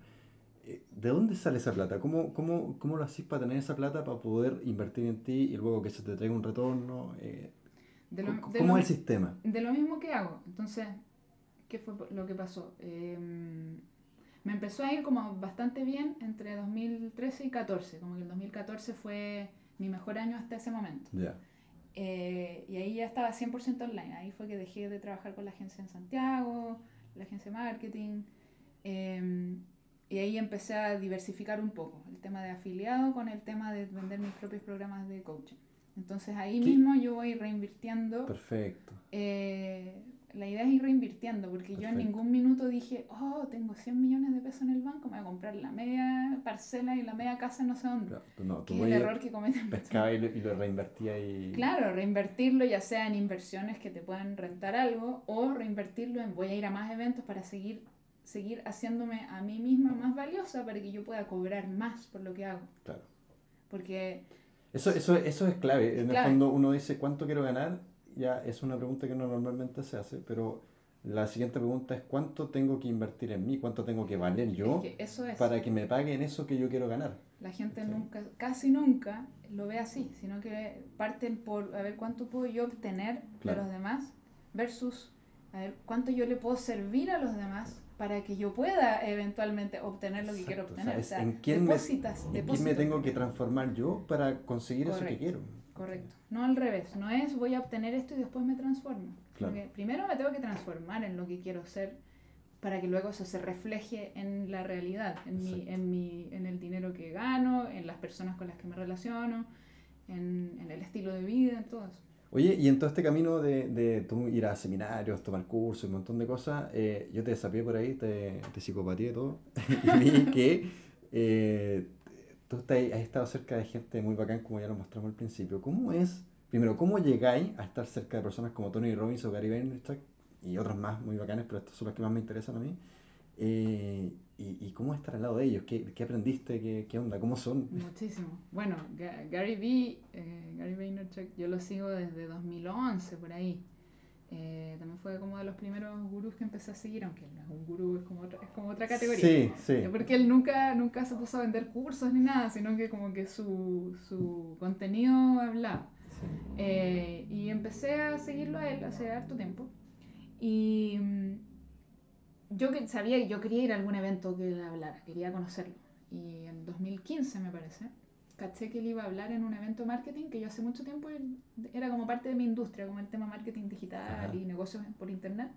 Eh, ¿De dónde sale esa plata? ¿Cómo, cómo, cómo lo haces para tener esa plata para poder invertir en ti y luego que se te traiga un retorno? Eh, ¿Cómo es el sistema? De lo mismo que hago. Entonces, ¿qué fue lo que pasó? Em, me empezó a ir como bastante bien entre 2013 y 2014. Como que el 2014 fue mi mejor año hasta ese momento. Eh, y ahí ya estaba 100% online. Ahí fue que dejé de trabajar con la agencia en Santiago, la agencia de marketing. Y ahí empecé a diversificar un poco el tema de afiliado con el tema de vender mis propios programas de coaching. Entonces ahí mismo yo voy reinvirtiendo Perfecto. Eh, la idea es ir reinvirtiendo, porque yo en ningún minuto dije, oh, tengo 100 millones de pesos en el banco, me voy a comprar la media parcela y la media casa no sé dónde. no, que es el error que cometen. Pescaba y lo, y lo reinvertía y... Claro, reinvertirlo ya sea en inversiones que te puedan rentar algo o reinvertirlo en voy a ir a más eventos para seguir seguir haciéndome a mí misma más valiosa para que yo pueda cobrar más por lo que hago. Claro. Porque... Eso, eso, eso es clave. En el fondo uno dice cuánto quiero ganar, ya es una pregunta que uno normalmente se hace, pero la siguiente pregunta es cuánto tengo que invertir en mí, cuánto tengo que valer yo para que me paguen eso que yo quiero ganar. La gente nunca, casi nunca lo ve así, sino que parten por a ver cuánto puedo yo obtener de los demás versus a ver cuánto yo le puedo servir a los demás para que yo pueda eventualmente obtener lo que quiero obtener. O sea, ¿en, quién me, ¿en quién me tengo que transformar yo para conseguir eso que quiero? Correcto. No al revés. No es voy a obtener esto y después me transformo. primero me tengo que transformar en lo que quiero ser para que luego eso se refleje en la realidad, en, mi, en, mi, en el dinero que gano, en las personas con las que me relaciono, en, en el estilo de vida, en todo eso. Oye, y en todo este camino de, de ir a seminarios, tomar cursos, un montón de cosas, eh, yo te desafié por ahí, te, te psicopatía todo, y vi que eh, tú has estado cerca de gente muy bacán, como ya lo mostramos al principio. ¿Cómo es, primero, cómo llegáis a estar cerca de personas como Tony Robbins o Gary Vaynerchuk y otros más muy bacanes, pero estos son los que más me interesan a mí? Eh, y, cómo estar al lado de ellos? ¿Qué, qué aprendiste? ¿Qué, ¿Qué, onda? ¿Cómo son? Muchísimo. Bueno, Gary Vee, eh, Gary Vaynerchuk, yo lo sigo desde 2011, por ahí. Eh, también fue como de los primeros gurús que empecé a seguir, aunque no es un gurú, es como otra, es como otra categoría. Sí, sí. Porque él nunca, nunca se puso a vender cursos ni nada, sino que como que su, su contenido hablaba. y empecé a seguirlo a él hace harto tiempo. Y mm, yo sabía que yo quería ir a algún evento que él hablara, quería conocerlo. Y en 2015 me parece, caché que él iba a hablar en un evento de marketing que yo hace mucho tiempo era como parte de mi industria, como el tema marketing digital y negocios por internet.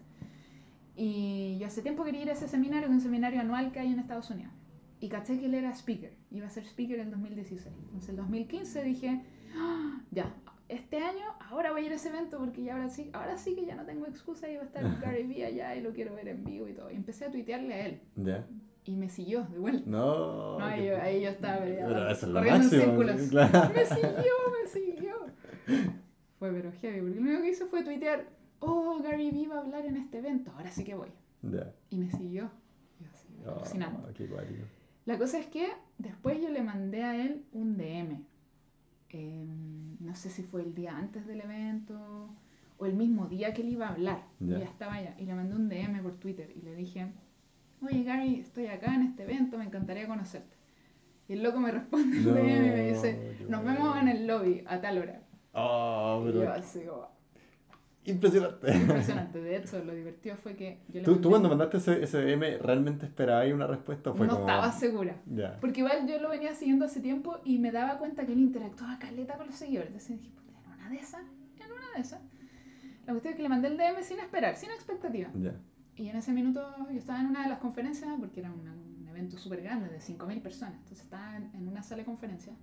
Y yo hace tiempo quería ir a ese seminario, que es un seminario anual que hay en Estados Unidos. Y caché que él era speaker, iba a ser speaker en 2016. Entonces en 2015 dije, ¡Ah! ya, este año, ahora voy a ir a ese evento porque ya ahora sí, ahora sí que ya no tengo excusa y va a estar Gary Vee allá y lo quiero ver en vivo y todo. Y empecé a tuitearle a él. ¿Ya? Y me siguió de vuelta. No. no ahí, yo, ahí, yo, estaba pero eso es corriendo máximo, en círculos. Claro. Me siguió, me siguió. Fue pero heavy, porque lo único que hizo fue tuitear, oh, Gary Vee va a hablar en este evento, ahora sí que voy. Ya. Y me siguió. Y así, oh, alucinante. Qué La cosa es que después yo le mandé a él un DM Em, no sé si fue el día antes del evento o el mismo día que él iba a hablar. ya estaba allá. Y le mandé un DM por Twitter y le dije, oye Gary, estoy acá en este evento, me encantaría conocerte. Y el loco me responde el DM y me dice, nos vemos en el lobby a tal hora. Oh, y yo así Impresionante. Impresionante. De hecho, lo divertido fue que yo le ¿Tú, ¿Tú cuando mandaste ese, ese DM realmente esperabas una respuesta? fue no estaba segura. Porque igual yo lo venía siguiendo hace tiempo y me daba cuenta que él interactuaba caleta con los seguidores. Entonces dije, en una de esas, en una de esas. La cuestión es que le mandé el DM sin esperar, sin expectativa. Y en ese minuto yo estaba en una de las conferencias, porque era un evento súper grande, de 5.000 personas. Entonces estaba en, en una sala de conferencias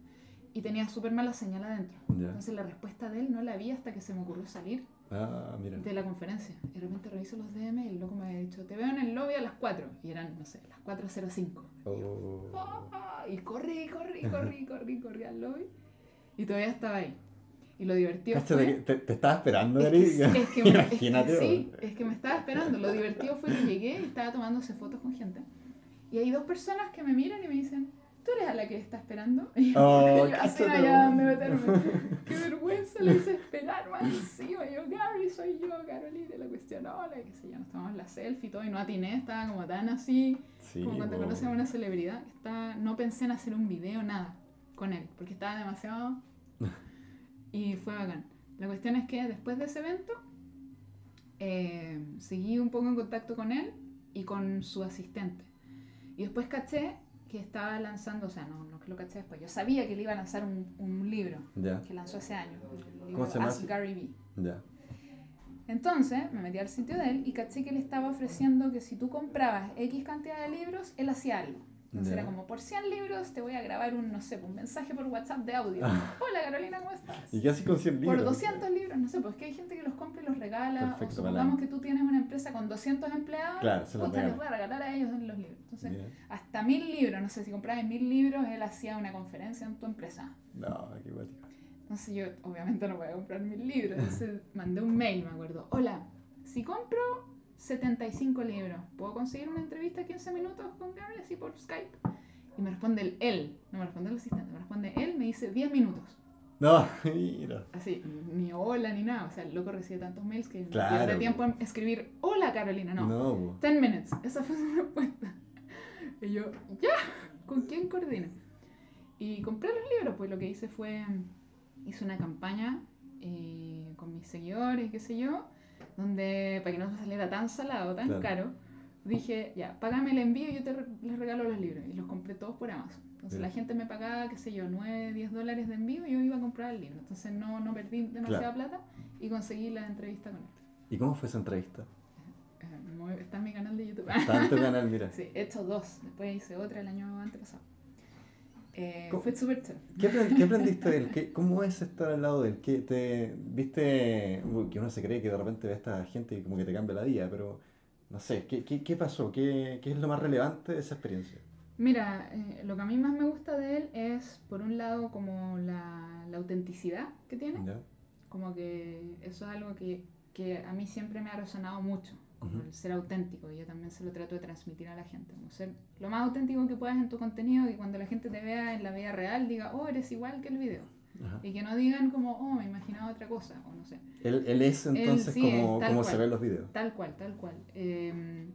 y tenía súper mala señal adentro. Entonces la respuesta de él no la vi hasta que se me ocurrió salir ah, de la conferencia. Y de repente reviso los DM y el loco me había dicho, te veo en el lobby a las 4. Y eran, no sé, las 4.05. Oh. Ah", y, corrí, corrí, corrí, corrí, corrí al lobby. Y todavía estaba ahí. Y lo divertido fue... Te, te, estaba esperando, Gary. Es que, es que Imagínate. sí, es que me estaba esperando. Lo divertido fue que llegué y estaba tomándose fotos con gente. Y hay dos personas que me miran y me dicen, ¿tú eres a la que está esperando? Y yo, oh, así allá donde meterme. Qué vergüenza le hice esperar más encima. Yo, Gary, soy yo, Carolina. La cuestión, hola, qué sé yo, nos tomamos la selfie y todo. Y no atiné, estaba como tan así. como cuando conoces a una celebridad. Está, no pensé en hacer un video, nada, con él. Porque estaba demasiado. y fue bacán. La cuestión es que después de ese evento, eh, seguí un poco en contacto con él y con su asistente. Y después caché que estaba lanzando, o sea, no, no que lo caché después, yo sabía que le iba a lanzar un, un libro que lanzó ese año, ¿Cómo se llama? Gary Vee. Entonces me metí al sitio de él y caché que le estaba ofreciendo que si tú comprabas X cantidad de libros, él hacía algo. Entonces era como, por 100 libros te voy a grabar un, no sé, un mensaje por WhatsApp de audio. Hola Carolina, ¿cómo estás? ¿Y haces con 100 libros? Por 200 libros, no sé, pues que hay gente que los compra y los regala. o supongamos que tú tienes una empresa con 200 empleados, claro, se los voy a regalar a ellos los libros. Entonces, hasta mil libros, no sé, si comprabas mil libros, él hacía una conferencia en tu empresa. No, qué guay. Entonces yo obviamente no voy a comprar mil libros. Entonces mandé un mail, me acuerdo. Hola, si compro 75 libros, ¿puedo conseguir una entrevista 15 minutos con Gary así por Skype? Y me responde el él, no me responde el asistente, me responde él, me dice 10 minutos. No, mira. Así, ni hola ni nada. O sea, el loco recibe tantos mails que claro. no pierde tiempo en escribir hola Carolina, no. No. 10 minutes. Esa fue su respuesta. Y yo, ya, ¿con quién coordina? Y compré los libros, pues lo que hice fue, hice una campaña eh, con mis seguidores, qué sé yo, donde para que no saliera tan salado, tan caro dije, ya, págame el envío y yo te les regalo los libros. Y los compré todos por Amazon. Entonces la gente me pagaba, qué sé yo, 9, 10 dólares de envío y yo iba a comprar el libro. Entonces no, no perdí demasiada plata y conseguí la entrevista con él. ¿Y cómo fue esa entrevista? Eh, está en mi canal de YouTube. Está en tu canal, mira. Sí, he hecho dos. Después hice otra el año antepasado. Eh, fue súper chévere. ¿Qué, aprendiste de él? ¿Cómo es estar al lado de él? ¿Qué te, ¿Viste? Que uno se cree que de repente ve a esta gente y como que te cambia la vida, pero no sé, ¿qué, qué, qué pasó? ¿Qué, ¿Qué, es lo más relevante de esa experiencia? Mira, eh, lo que a mí más me gusta de él es, por un lado, como la, la autenticidad que tiene. Como que eso es algo que, que, a mí siempre me ha resonado mucho, como el ser auténtico. Y yo también se lo trato de transmitir a la gente. Como ser lo más auténtico que puedas en tu contenido y cuando la gente te vea en la vida real diga, oh, eres igual que el video. Y que no digan como, oh, me imaginaba otra cosa, o no sé. Él, él es entonces como, como se ven los videos. Tal cual, tal cual. Em,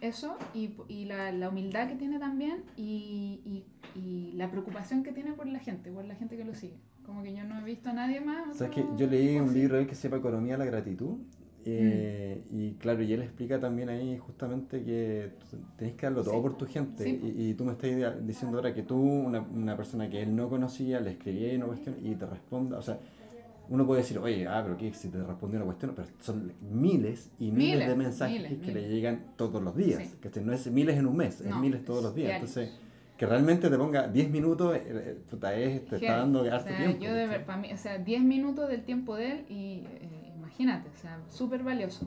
eso y, y la, la, humildad que tiene también y, y, y, la preocupación que tiene por la gente, por la gente que lo sigue. Como que yo no he visto a nadie más. ¿Sabes que Yo leí un libro que se llama Economía de la Gratitud eh, y claro, y él explica también ahí justamente que tenés que darlo todo por tu gente. Y, tú me estás diciendo ahora que tú, una, una, persona que él no conocía, le escribía una cuestión y te responda. O sea, uno puede decir, oye, ah, pero ¿qué? Si te respondió una cuestión, pero son miles y miles, de mensajes que le llegan todos los días. Que no es miles en un mes, es miles todos los días. Entonces que realmente te ponga 10 minutos, eh, eh, puta, es, te está dando harto tiempo. Yo de ver, para mí, o sea, 10 minutos del tiempo de él y imagínate, o sea, súper valioso.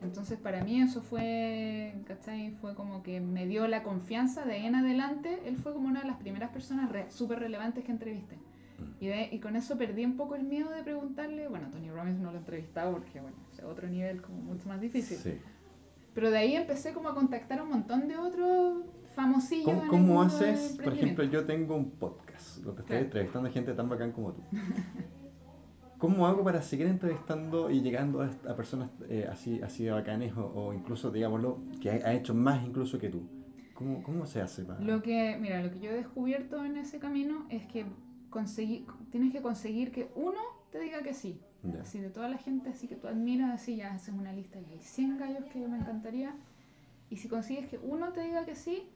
Entonces para mí eso fue, ¿cachai? Fue como que me dio la confianza de ahí en adelante. Él fue como una de las primeras personas súper relevantes que entrevisté. Y, y con eso perdí un poco el miedo de preguntarle, bueno, Tony Robbins no lo he entrevistado porque, bueno, es otro nivel como mucho más difícil. Sí. Pero de ahí empecé como a contactar a un montón de otros famosillos. ¿Cómo, cómo haces? Por ejemplo, yo tengo un podcast donde estoy entrevistando a gente tan bacán como tú. ¿Cómo hago para seguir entrevistando y llegando a, personas eh, así, así de bacanes o, incluso, digámoslo, que ha, hecho más incluso que tú? ¿Cómo, cómo se hace para...? Lo que, mira, lo que yo he descubierto en ese camino es que conseguir, tienes que conseguir que uno te diga que sí. Así de toda la gente así que tú admiras, así ya haces una lista y hay 100 gallos que me encantaría. Y si consigues que uno te diga que sí,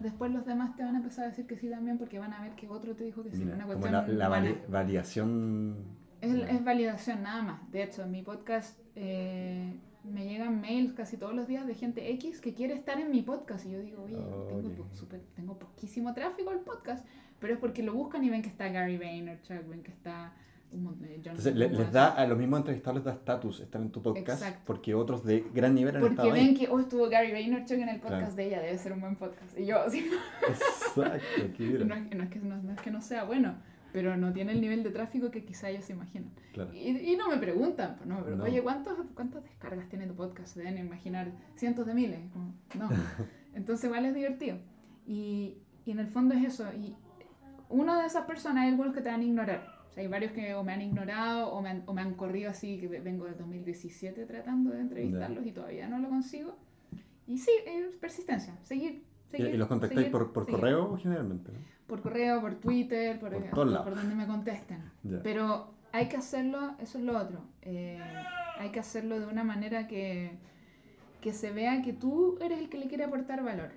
después los demás te van a empezar a decir que sí también porque van a ver que otro te dijo que sí. una como la, la variación es, validación nada más. De hecho, en mi podcast eh, me llegan mails casi todos los días de gente X que quiere estar en mi podcast. Y yo digo, oye, tengo, tengo poquísimo tráfico al podcast, pero es porque lo buscan y ven que está Gary Vaynerchuk, ven que está un montón de Entonces, les da a los mismos entrevistados les da estatus estar en tu podcast porque otros de gran nivel han porque ven que oh, estuvo Gary Vaynerchuk en el podcast de ella, debe ser un buen podcast. Y yo, sí. Exacto, qué no, es, no, es que, no es que no sea bueno pero no tiene el nivel de tráfico que quizá ellos se imaginan. Y, y, no me preguntan, pues no, pero, oye, ¿cuántos, ¿cuántas descargas tiene tu podcast? Se deben imaginar cientos de miles. no. Entonces, igual es divertido. Y, y, en el fondo es eso. Y una de esas personas, hay algunos que te van a ignorar. O sea, hay varios que o me han ignorado o me han, o me han corrido así, que vengo de 2017 tratando de entrevistarlos y todavía no lo consigo. Y sí, es persistencia, seguir ¿Y los contactáis por, por correo generalmente? Por correo, por Twitter, por, por, por donde me contesten. Pero hay que hacerlo, eso es lo otro. Eh, hay que hacerlo de una manera que, que se vea que tú eres el que le quiere aportar valor.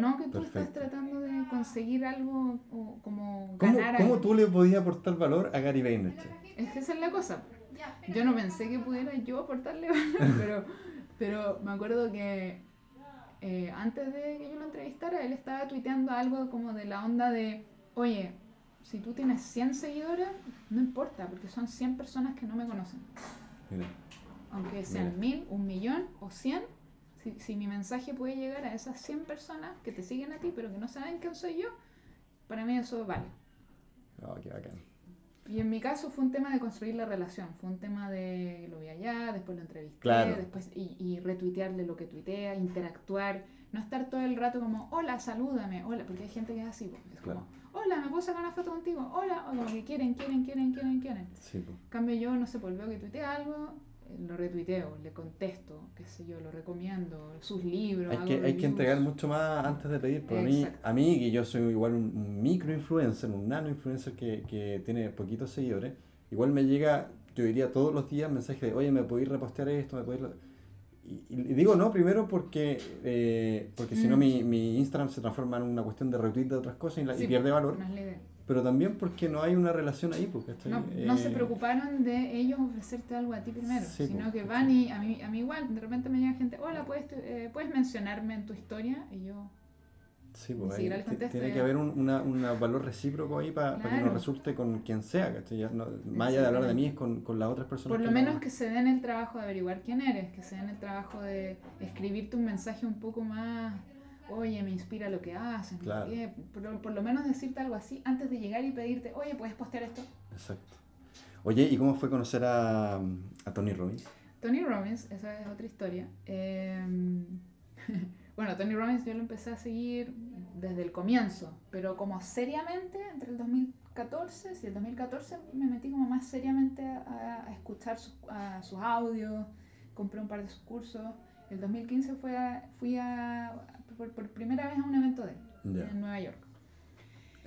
No que tú estás tratando de conseguir algo o como ganar ¿Cómo, ¿Cómo tú le podías aportar valor a Gary Vaynerchuk? Es que esa es la cosa. Yo no pensé que pudiera yo aportarle valor, pero, pero me acuerdo que eh, antes de que yo lo entrevistara, él estaba tuiteando algo como de la onda de, oye, si tú tienes 100 seguidores, no importa, porque son 100 personas que no me conocen. Aunque sean mil, un millón o 100, si, si, mi mensaje puede llegar a esas 100 personas que te siguen a ti, pero que no saben quién soy yo, para mí eso vale. Oh, qué bacán. Y en mi caso fue un tema de construir la relación, fue un tema de lo vi allá, después lo entrevisté, después y, y, retuitearle lo que tuitea, interactuar, no estar todo el rato como, hola, salúdame, hola, porque hay gente que es así, es como, hola, ¿me puedo sacar una foto contigo? Hola, o como que quieren, quieren, quieren, quieren, quieren. Sí, cambio yo, no sé, pues veo que tuitea algo, lo retuiteo, le contesto, qué sé yo, lo recomiendo, sus libros. Hay, que, hay que entregar mucho más antes de pedir. Por mí, a mí, que yo soy igual un, micro influencer, un nano influencer que, que, tiene poquitos seguidores, igual me llega, yo diría todos los días, mensaje de, oye, ¿me podéis repostear esto? ¿Me podéis y, y, digo no, primero porque, eh, porque si no mm. mi, mi, Instagram se transforma en una cuestión de retweet de otras cosas y, pierde valor. Pero también porque no hay una relación ahí. Porque no, no se eh, preocuparon de ellos ofrecerte algo a ti primero, sino que van y a mí, a mí igual, de repente me llega gente, hola, ¿puedes, eh, ¿puedes mencionarme en tu historia? Y yo, Sí, pues tiene que haber un valor recíproco ahí para que nos resulte con quien sea, Ya no, más allá de hablar de mí es con, con las otras personas. Por lo menos que se den el trabajo de averiguar quién eres, que se den el trabajo de escribirte un mensaje un poco más, oye, me inspira lo que haces, por, por, lo menos decirte algo así antes de llegar y pedirte, oye, ¿puedes postear esto? Exacto. Oye, ¿y cómo fue conocer a, a Tony Robbins? Tony Robbins, esa es otra historia. Eh, Bueno, Tony Robbins yo lo empecé a seguir desde el comienzo, pero como seriamente entre el 2014, si el 2014 me metí como más seriamente a, escuchar sus, sus audios, compré un par de sus cursos. El 2015 fue fui a, por, primera vez a un evento de él en Nueva York.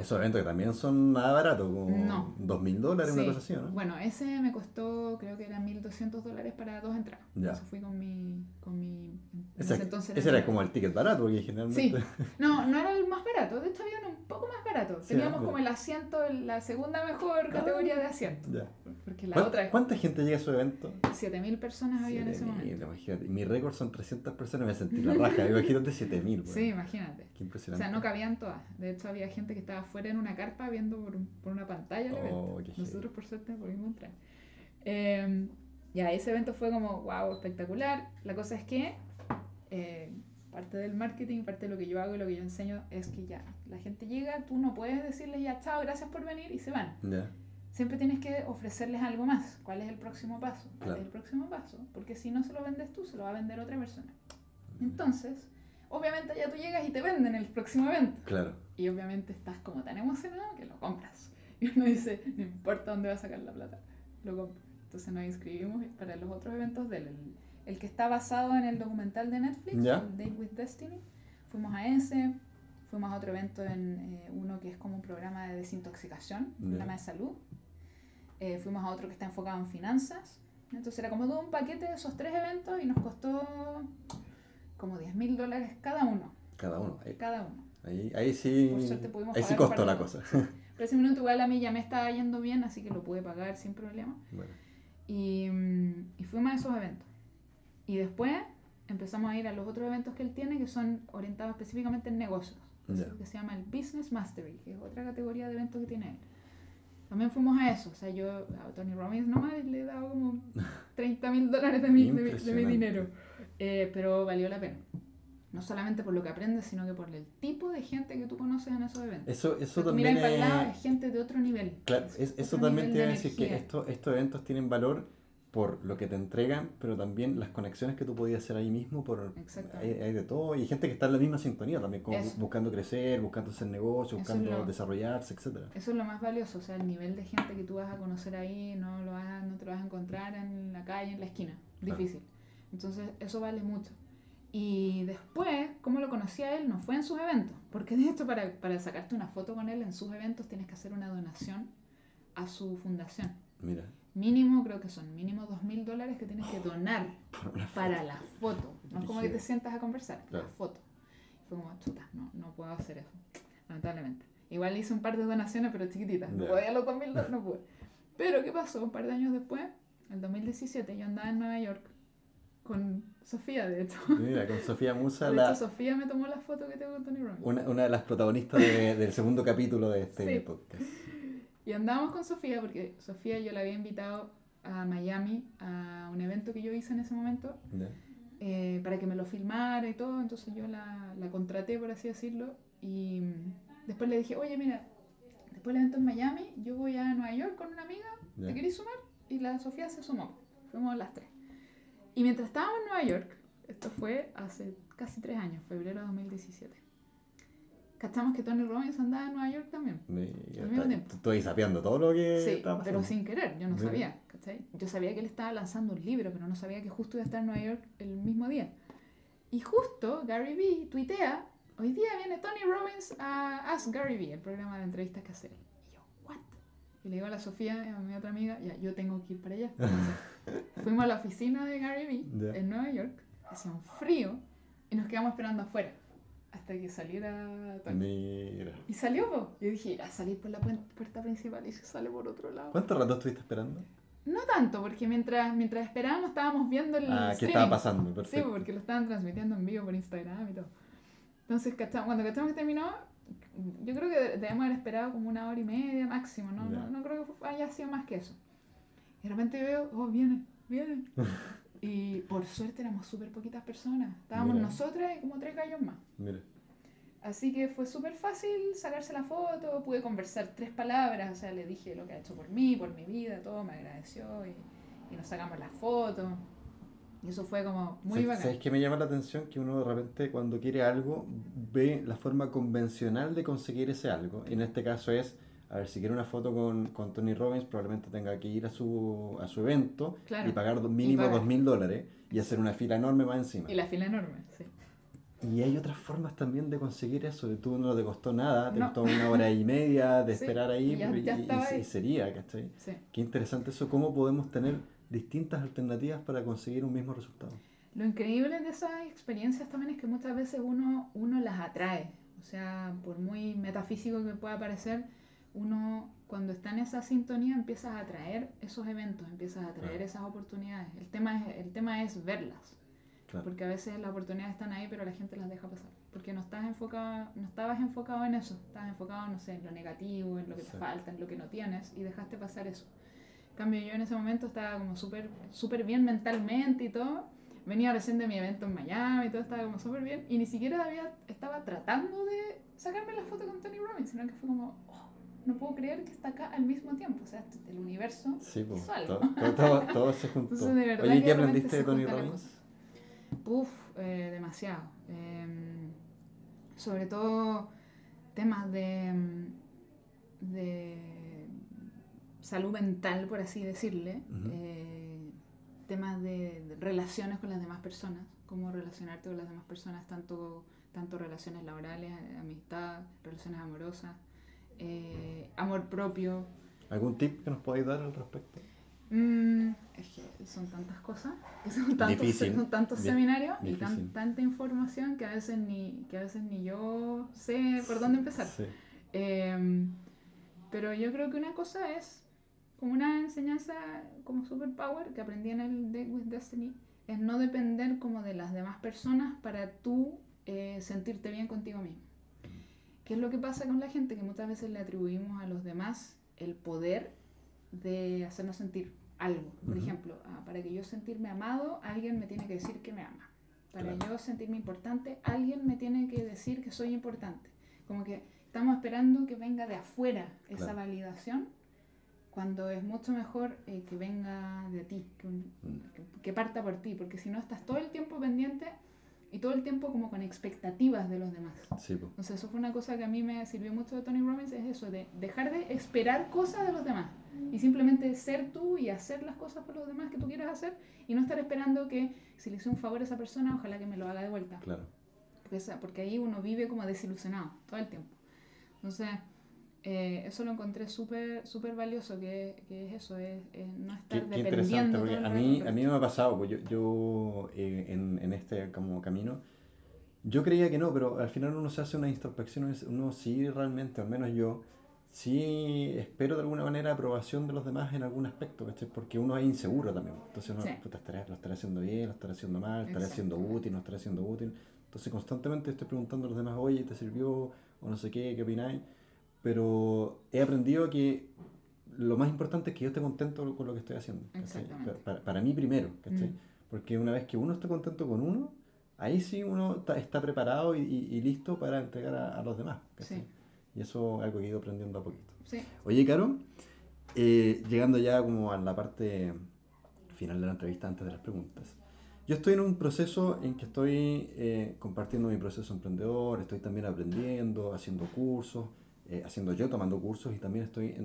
Esos eventos que también son nada baratos, como dos mil dólares, una cosa así, ¿no? Bueno, ese me costó, creo que eran 1.200 dólares para dos entradas. Ya. Eso fui con mi... Con mi ese, entonces ese era, como el ticket barato, porque generalmente... Sí, no, no era el más barato, de hecho había uno un poco más barato. Teníamos como el asiento, la segunda mejor categoría de asiento. Ya. Porque la otra... ¿Cuánta gente llega a su evento? 7.000 personas había en ese momento. Imagínate, mi récord son 300 personas, me sentí la raja, imagínate 7.000. Sí, imagínate. Qué impresionante. O sea, no cabían todas. De hecho había gente que estaba fuera en una carpa viendo por, por una pantalla oh, Nosotros por suerte pudimos entrar. Eh, ya, ese evento fue como, wow, espectacular. La cosa es que eh, parte del marketing, parte de lo que yo hago y lo que yo enseño es que ya, la gente llega, tú no puedes decirles ya, chao, gracias por venir y se van. Siempre tienes que ofrecerles algo más. ¿Cuál es el próximo paso? ¿Cuál es el próximo paso? Porque si no se lo vendes tú, se lo va a vender otra persona. Entonces, obviamente ya tú llegas y te venden el próximo evento. Claro. Y obviamente estás como tan emocionado que lo compras. Y uno dice, no importa dónde va a sacar la plata, lo compro. Entonces nos inscribimos para los otros eventos del el, que está basado en el documental de Netflix, el Date with Destiny. Fuimos a ese, fuimos a otro evento en eh, uno que es como un programa de desintoxicación, un programa de salud. Eh, fuimos a otro que está enfocado en finanzas. Entonces era como todo un paquete de esos tres eventos y nos costó como 10 mil dólares cada uno. Cada uno. Ahí, cada uno. Ahí, ahí sí, ahí sí costó la cosa. Pero ese minuto igual a mí ya me estaba yendo bien, así que lo pude pagar sin problema. Y, mm, y fuimos a esos eventos. Y después empezamos a ir a los otros eventos que él tiene que son orientados específicamente en negocios. Que se llama el Business Mastery, que es otra categoría de eventos que tiene él. También fuimos a eso. O sea, yo a Tony Robbins nomás le he dado como 30 mil dólares de mi, de, mi dinero. Eh, pero valió la pena. No solamente por lo que aprendes, sino que por el tipo de gente que tú conoces en esos eventos. Eso, eso también mira es... es gente de otro nivel. Claro, eso también te iba a decir que estos, estos eventos tienen valor por lo que te entregan, pero también las conexiones que tú podías hacer ahí mismo, por hay, hay, de todo, y hay gente que está en la misma sintonía también, como buscando crecer, buscando hacer negocio, buscando desarrollarse, etcétera. Eso es lo más valioso, o sea, el nivel de gente que tú vas a conocer ahí no, lo vas no te lo vas a encontrar en la calle, en la esquina, difícil. Entonces, eso vale mucho. Y después, ¿cómo lo conocí a él? No fue en sus eventos, porque de hecho para, para sacarte una foto con él en sus eventos tienes que hacer una donación a su fundación. Mira mínimo, creo que son mínimo dos mil dólares que tienes que donar para la foto. No es como que te sientas a conversar, la foto. fue como, chuta, no, no puedo hacer eso, lamentablemente. Igual hice un par de donaciones, pero chiquititas. No podía los dos mil dólares, no pude. Pero, ¿qué pasó? Un par de años después, en 2017, yo andaba en Nueva York con Sofía, de hecho. Mira, con Sofía Musa. De hecho, Sofía me tomó la foto que tengo con Tony Robbins. Una, una de las protagonistas de, del segundo capítulo de este podcast. Y andábamos con Sofía porque Sofía yo la había invitado a Miami a un evento que yo hice en ese momento eh, para que me lo filmara y todo. Entonces yo la, la contraté, por así decirlo. Y después le dije, oye, mira, después del evento en Miami, yo voy a Nueva York con una amiga, ¿te querés sumar? Y la Sofía se sumó. Fuimos las tres. Y mientras estábamos en Nueva York, esto fue hace casi tres años, febrero de 2017, cachamos que Tony Robbins andaba en Nueva York también. al mismo tiempo. Estoy sapeando todo lo que sí, pero sin querer, yo no sabía, ¿cachai? Yo sabía que él estaba lanzando un libro, pero no sabía que justo iba a estar en Nueva York el mismo día. Y justo Gary Vee tuitea, hoy día viene Tony Robbins a Ask Gary Vee, el programa de entrevistas que hace. Y yo, ¿what? Y le digo a la Sofía, a mi otra amiga, ya, yo tengo que ir para allá. fuimos a la oficina de Gary Vee en Nueva York, hacía un frío, y nos quedamos esperando afuera hasta que saliera Mira. Y salió, po. Yo dije, a salir por la puerta principal y se sale por otro lado. ¿Cuánto rato estuviste esperando? No tanto, porque mientras, mientras esperábamos estábamos viendo el. Ah, ¿qué estaba pasando? Perfecto. Sí, porque lo estaban transmitiendo en vivo por Instagram y todo. Entonces, cuando cachamos que terminó, yo creo que debemos haber esperado como una hora y media máximo, ¿no? No, no, creo que haya sido más que eso. Y de repente veo, oh, viene, viene. y por suerte éramos súper poquitas personas. Estábamos nosotras y como tres gallos más. Mira. Así que fue súper fácil sacarse la foto, pude conversar tres palabras, o sea, le dije lo que ha hecho por mí, por mi vida, todo, me agradeció y, y nos sacamos la foto. Y eso fue como muy bacán. ¿Sabes qué me llama la atención? Que uno de repente cuando quiere algo ve la forma convencional de conseguir ese algo. Y en este caso es, a ver, si quiere una foto con, con Tony Robbins, probablemente tenga que ir a su, a su evento y pagar mínimo dos mil dólares y hacer una fila enorme más encima. Y la fila enorme, sí. Y hay otras formas también de conseguir eso. Tú no te costó nada, te costó una hora y media de esperar ahí y, sería, ¿cachai? Sí. Qué interesante eso, cómo podemos tener distintas alternativas para conseguir un mismo resultado. Lo increíble de esas experiencias también es que muchas veces uno, uno las atrae. O sea, por muy metafísico que pueda parecer, uno cuando está en esa sintonía empieza a atraer esos eventos, empiezas a atraer esas oportunidades. El tema es, el tema es verlas. Porque a veces las oportunidades están ahí, pero la gente las deja pasar. Porque no estás enfocado, no estabas enfocado en eso, estabas enfocado, no sé, en lo negativo, en lo que te falta, en lo que no tienes, y dejaste pasar eso. En cambio, yo en ese momento estaba como súper súper bien mentalmente y todo. Venía recién de mi evento en Miami y todo estaba como súper bien. Y ni siquiera había, estaba tratando de sacarme la foto con Tony Robbins, sino que fue como, no puedo creer que está acá al mismo tiempo. O sea, el universo sí, pues, todo, todo, todo, se juntó. Oye, ¿qué aprendiste de Tony Robbins? Uf, eh, demasiado. Em, sobre todo temas de, de salud mental, por así decirle. Eh, temas de, relaciones con las demás personas, cómo relacionarte con las demás personas, tanto, tanto relaciones laborales, amistad, relaciones amorosas, eh, amor propio. ¿Algún tip que nos podáis dar al respecto? Mm, es que son tantas cosas, son tantos, son tantos seminarios y tanta información que a veces ni, que a veces ni yo sé por dónde empezar. Em, pero yo creo que una cosa es como una enseñanza como superpower que aprendí en el Day with Destiny, es no depender como de las demás personas para tú eh, sentirte bien contigo mismo. ¿Qué es lo que pasa con la gente? Que muchas veces le atribuimos a los demás el poder de hacernos sentir algo. Por ejemplo, ah, para que yo sentirme amado, alguien me tiene que decir que me ama. Para yo sentirme importante, alguien me tiene que decir que soy importante. Como que estamos esperando que venga de afuera esa validación, cuando es mucho mejor eh, que venga de ti, mm. que, parta por ti, porque si no estás todo el tiempo pendiente y todo el tiempo como con expectativas de los demás. Sí, Entonces eso fue una cosa que a mí me sirvió mucho de Tony Robbins, es eso, de dejar de esperar cosas de los demás y simplemente ser tú y hacer las cosas por los demás que tú quieras hacer y no estar esperando que si le hice un favor a esa persona, ojalá que me lo haga de vuelta. Claro. Porque, porque ahí uno vive como desilusionado todo el tiempo. Entonces, eh, eso lo encontré súper súper valioso, que, que, es eso, es, no estar qué, dependiendo. Porque a, mí, a mí me ha pasado, pues yo, yo eh, en, en, este como camino, yo creía que no, pero al final uno se hace una introspección, uno sí realmente, al menos yo, sí espero de alguna manera aprobación de los demás en algún aspecto, ¿cachai? Porque uno es inseguro también. Entonces uno, puta, estaré, lo estaré haciendo bien, lo estaré haciendo mal, estaré haciendo útil, no estaré haciendo útil. Entonces constantemente estoy preguntando a los demás, oye, ¿te sirvió? O no sé qué, ¿qué opináis? Pero he aprendido que lo más importante es que yo esté contento con lo que estoy haciendo. Para, para, mí primero, ¿cachai? Mm. Porque una vez que uno esté contento con uno, ahí sí uno está, está preparado y, y, listo para entregar a, a los demás. ¿cachai? Y eso es algo que he ido aprendiendo a poquito. Sí. Oye, Caro, eh, llegando ya como a la parte final de la entrevista antes de las preguntas. Yo estoy en un proceso en que estoy eh, compartiendo mi proceso emprendedor, estoy también aprendiendo, haciendo cursos, eh, haciendo yo tomando cursos y también estoy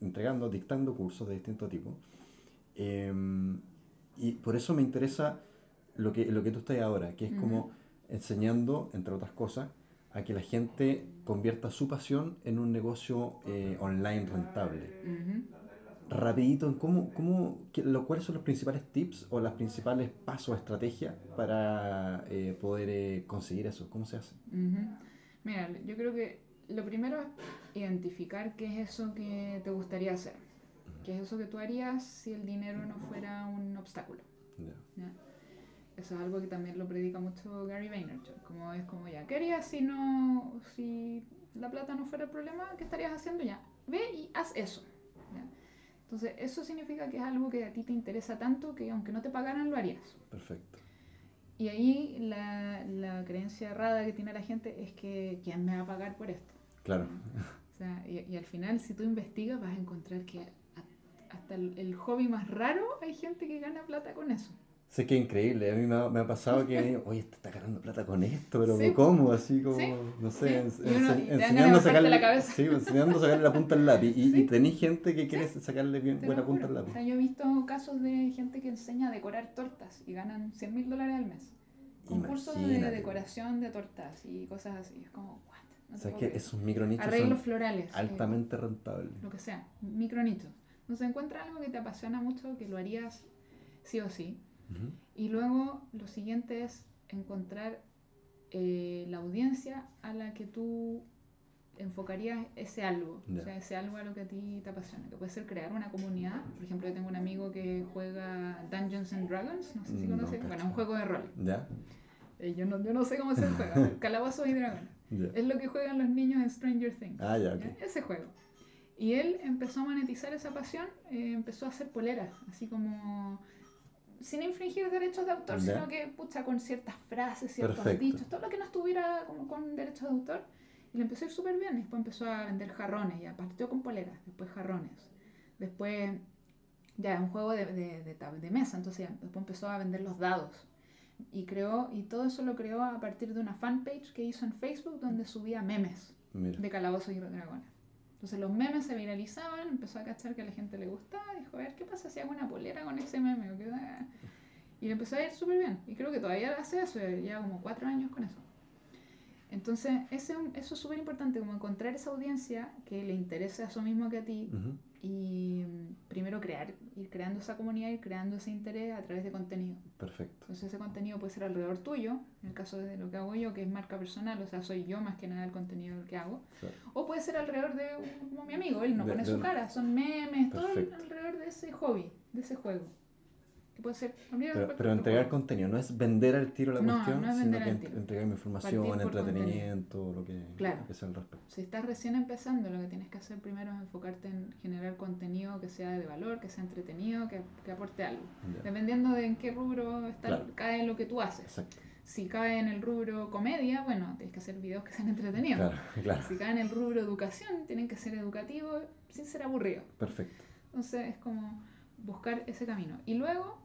entregando, dictando cursos de distinto tipo. Em, y por eso me interesa lo que, lo que tú estás ahora, que es como enseñando, entre otras cosas, a que la gente convierta su pasión en un negocio eh, online rentable. Rapidito, ¿cómo, cómo, lo, ¿cuáles son los principales tips o los principales pasos, estrategias para eh, poder eh, conseguir eso? ¿Cómo se hace? Mira, yo creo que lo primero es identificar qué es eso que te gustaría hacer. ¿Qué es eso que tú harías si el dinero no fuera un obstáculo? Eso es algo que también lo predica mucho Gary Vaynerchuk, como es como ya, ¿qué harías si no, si la plata no fuera el problema? ¿Qué estarías haciendo ya? Ve y haz eso. Entonces, eso significa que es algo que a ti te interesa tanto que aunque no te pagaran, lo harías. Perfecto. Y ahí la, la creencia errada que tiene la gente es que ¿quién me va a pagar por esto? Claro. O sea, y, y, al final, si tú investigas, vas a encontrar que hasta el, el hobby más raro hay gente que gana plata con eso. Sé que es increíble, a mí me ha, me ha pasado que, oye, este está ganando plata con esto, pero ¿cómo? Así como, no sé, enseñando, a sacarle, la sí, enseñando a sacarle la punta al lápiz. Y, y tenéis gente que quiere sacarle bien buena punta al lápiz. O sea, yo he visto casos de gente que enseña a decorar tortas y ganan 100 mil dólares al mes. Concursos de decoración de tortas y cosas así. Es como, what? No o sea, es que esos micronichos Arreglos son florales. Altamente rentables. Lo que sea, micronichos. Entonces encuentra algo que te apasiona mucho, que lo harías sí o sí y luego lo siguiente es encontrar eh, la audiencia a la que tú enfocarías ese algo, o sea, ese algo a lo que a ti te apasiona, que puede ser crear una comunidad. Por ejemplo, yo tengo un amigo que juega Dungeons and Dragons, no sé si mm, conoces, bueno, un juego de rol. ¿Ya? Eh, yo, no, yo no sé cómo se juega, Calabozos y Dragones. Es lo que juegan los niños en Stranger Things. Ah, ya, Ese juego. Y él empezó a monetizar esa pasión, eh, empezó a hacer poleras, así como sin infringir derechos de autor, sino que, pucha, con ciertas frases, ciertos dichos, todo lo que no estuviera como con derechos de autor. Y le empezó a ir súper bien. Después empezó a vender jarrones, ya partió con poleras, después jarrones. Después, ya, un juego de, de, de, mesa, entonces después empezó a vender los dados. Y creó, y todo eso lo creó a partir de una fanpage que hizo en Facebook donde subía memes de calabozos y dragones. Entonces los memes se viralizaban, empezó a cachar que a la gente le gustaba, dijo, a ver, ¿qué pasa si hago una polera con ese meme? Y le empezó a ir súper bien. Y creo que todavía hace eso, lleva como cuatro años con eso. Entonces, ese, eso es súper importante, como encontrar esa audiencia que le interese a eso mismo que a ti y mm, primero crear, ir creando esa comunidad, ir creando ese interés a través de contenido. Perfecto. Entonces, ese contenido puede ser alrededor tuyo, en el caso de lo que hago yo, que es marca personal, o sea, soy yo más que nada el contenido que hago, o puede ser alrededor de como mi amigo, él no pone su cara, son memes, todo alrededor de ese hobby, de ese juego puede ser pero, entregar contenido no es vender al tiro la cuestión sino que entregar información entretenimiento lo que, claro. al respecto si estás recién empezando lo que tienes que hacer primero es enfocarte en generar contenido que sea de valor que sea entretenido que, que aporte algo. Dependiendo de en qué rubro está, cae lo que tú haces. Exacto. si cae en el rubro comedia bueno tienes que hacer videos que sean entretenidos. Claro, claro. si cae en el rubro educación tienen que ser educativos sin ser aburridos. Perfecto. Entonces es como buscar ese camino. Y luego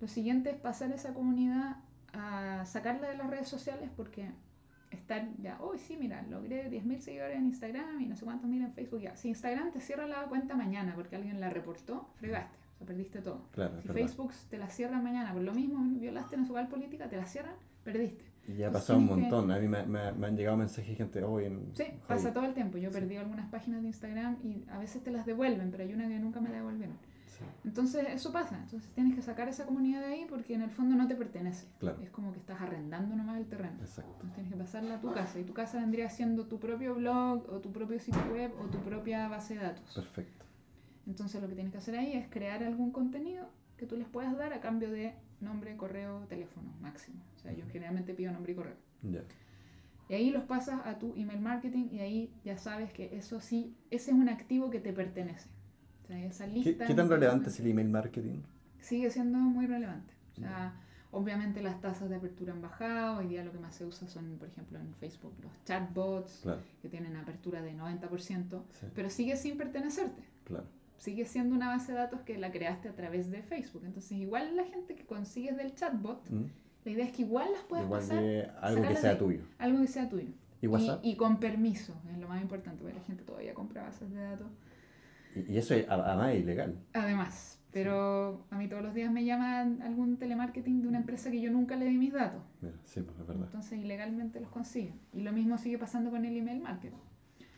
lo siguiente es pasar esa comunidad a sacarla de las redes sociales porque estar ya, hoy sí, mira, logré 10.000 seguidores en Instagram y no sé cuántos mil en Facebook ya. Si Instagram te cierra la cuenta mañana porque alguien la reportó, fregaste, o sea, perdiste todo. si Facebook te la cierra mañana por lo mismo, violaste una su política, te la cierran, perdiste. Y ya ha pasado un montón. A mí me, me, han llegado mensajes de gente hoy. En... Sí, pasa todo el tiempo. Yo he perdido algunas páginas de Instagram y a veces te las devuelven, pero hay una que nunca me la devolvieron. Entonces eso pasa, entonces tienes que sacar esa comunidad de ahí porque en el fondo no te pertenece. Es como que estás arrendando nomás el terreno. Entonces tienes que pasarla a tu casa y tu casa vendría siendo tu propio blog o tu propio sitio web o tu propia base de datos. Perfecto. Entonces lo que tienes que hacer ahí es crear algún contenido que tú les puedas dar a cambio de nombre, correo, teléfono máximo. O sea, yo generalmente pido nombre y correo. Y ahí los pasas a tu email marketing y ahí ya sabes que eso sí, ese es un activo que te pertenece. ¿Qué, tan relevante es el email marketing? Sigue siendo muy relevante. O sea, obviamente las tasas de apertura han bajado. Hoy día lo que más se usa son, por ejemplo, en Facebook los chatbots, que tienen apertura de 90%, pero sigue sin pertenecerte. Claro. Sigue siendo una base de datos que la creaste a través de Facebook. Entonces, igual la gente que consigues del chatbot, mm. la idea es que igual las puedes igual pasar. algo que sea tuyo. Algo que sea tuyo. ¿Y WhatsApp? Y, con permiso, es lo más importante, porque la gente todavía compra bases de datos y, eso es, además es ilegal. Además, pero a mí todos los días me llaman algún telemarketing de una empresa que yo nunca le di mis datos. sí, pues es verdad. Entonces ilegalmente los consiguen. Y lo mismo sigue pasando con el email marketing.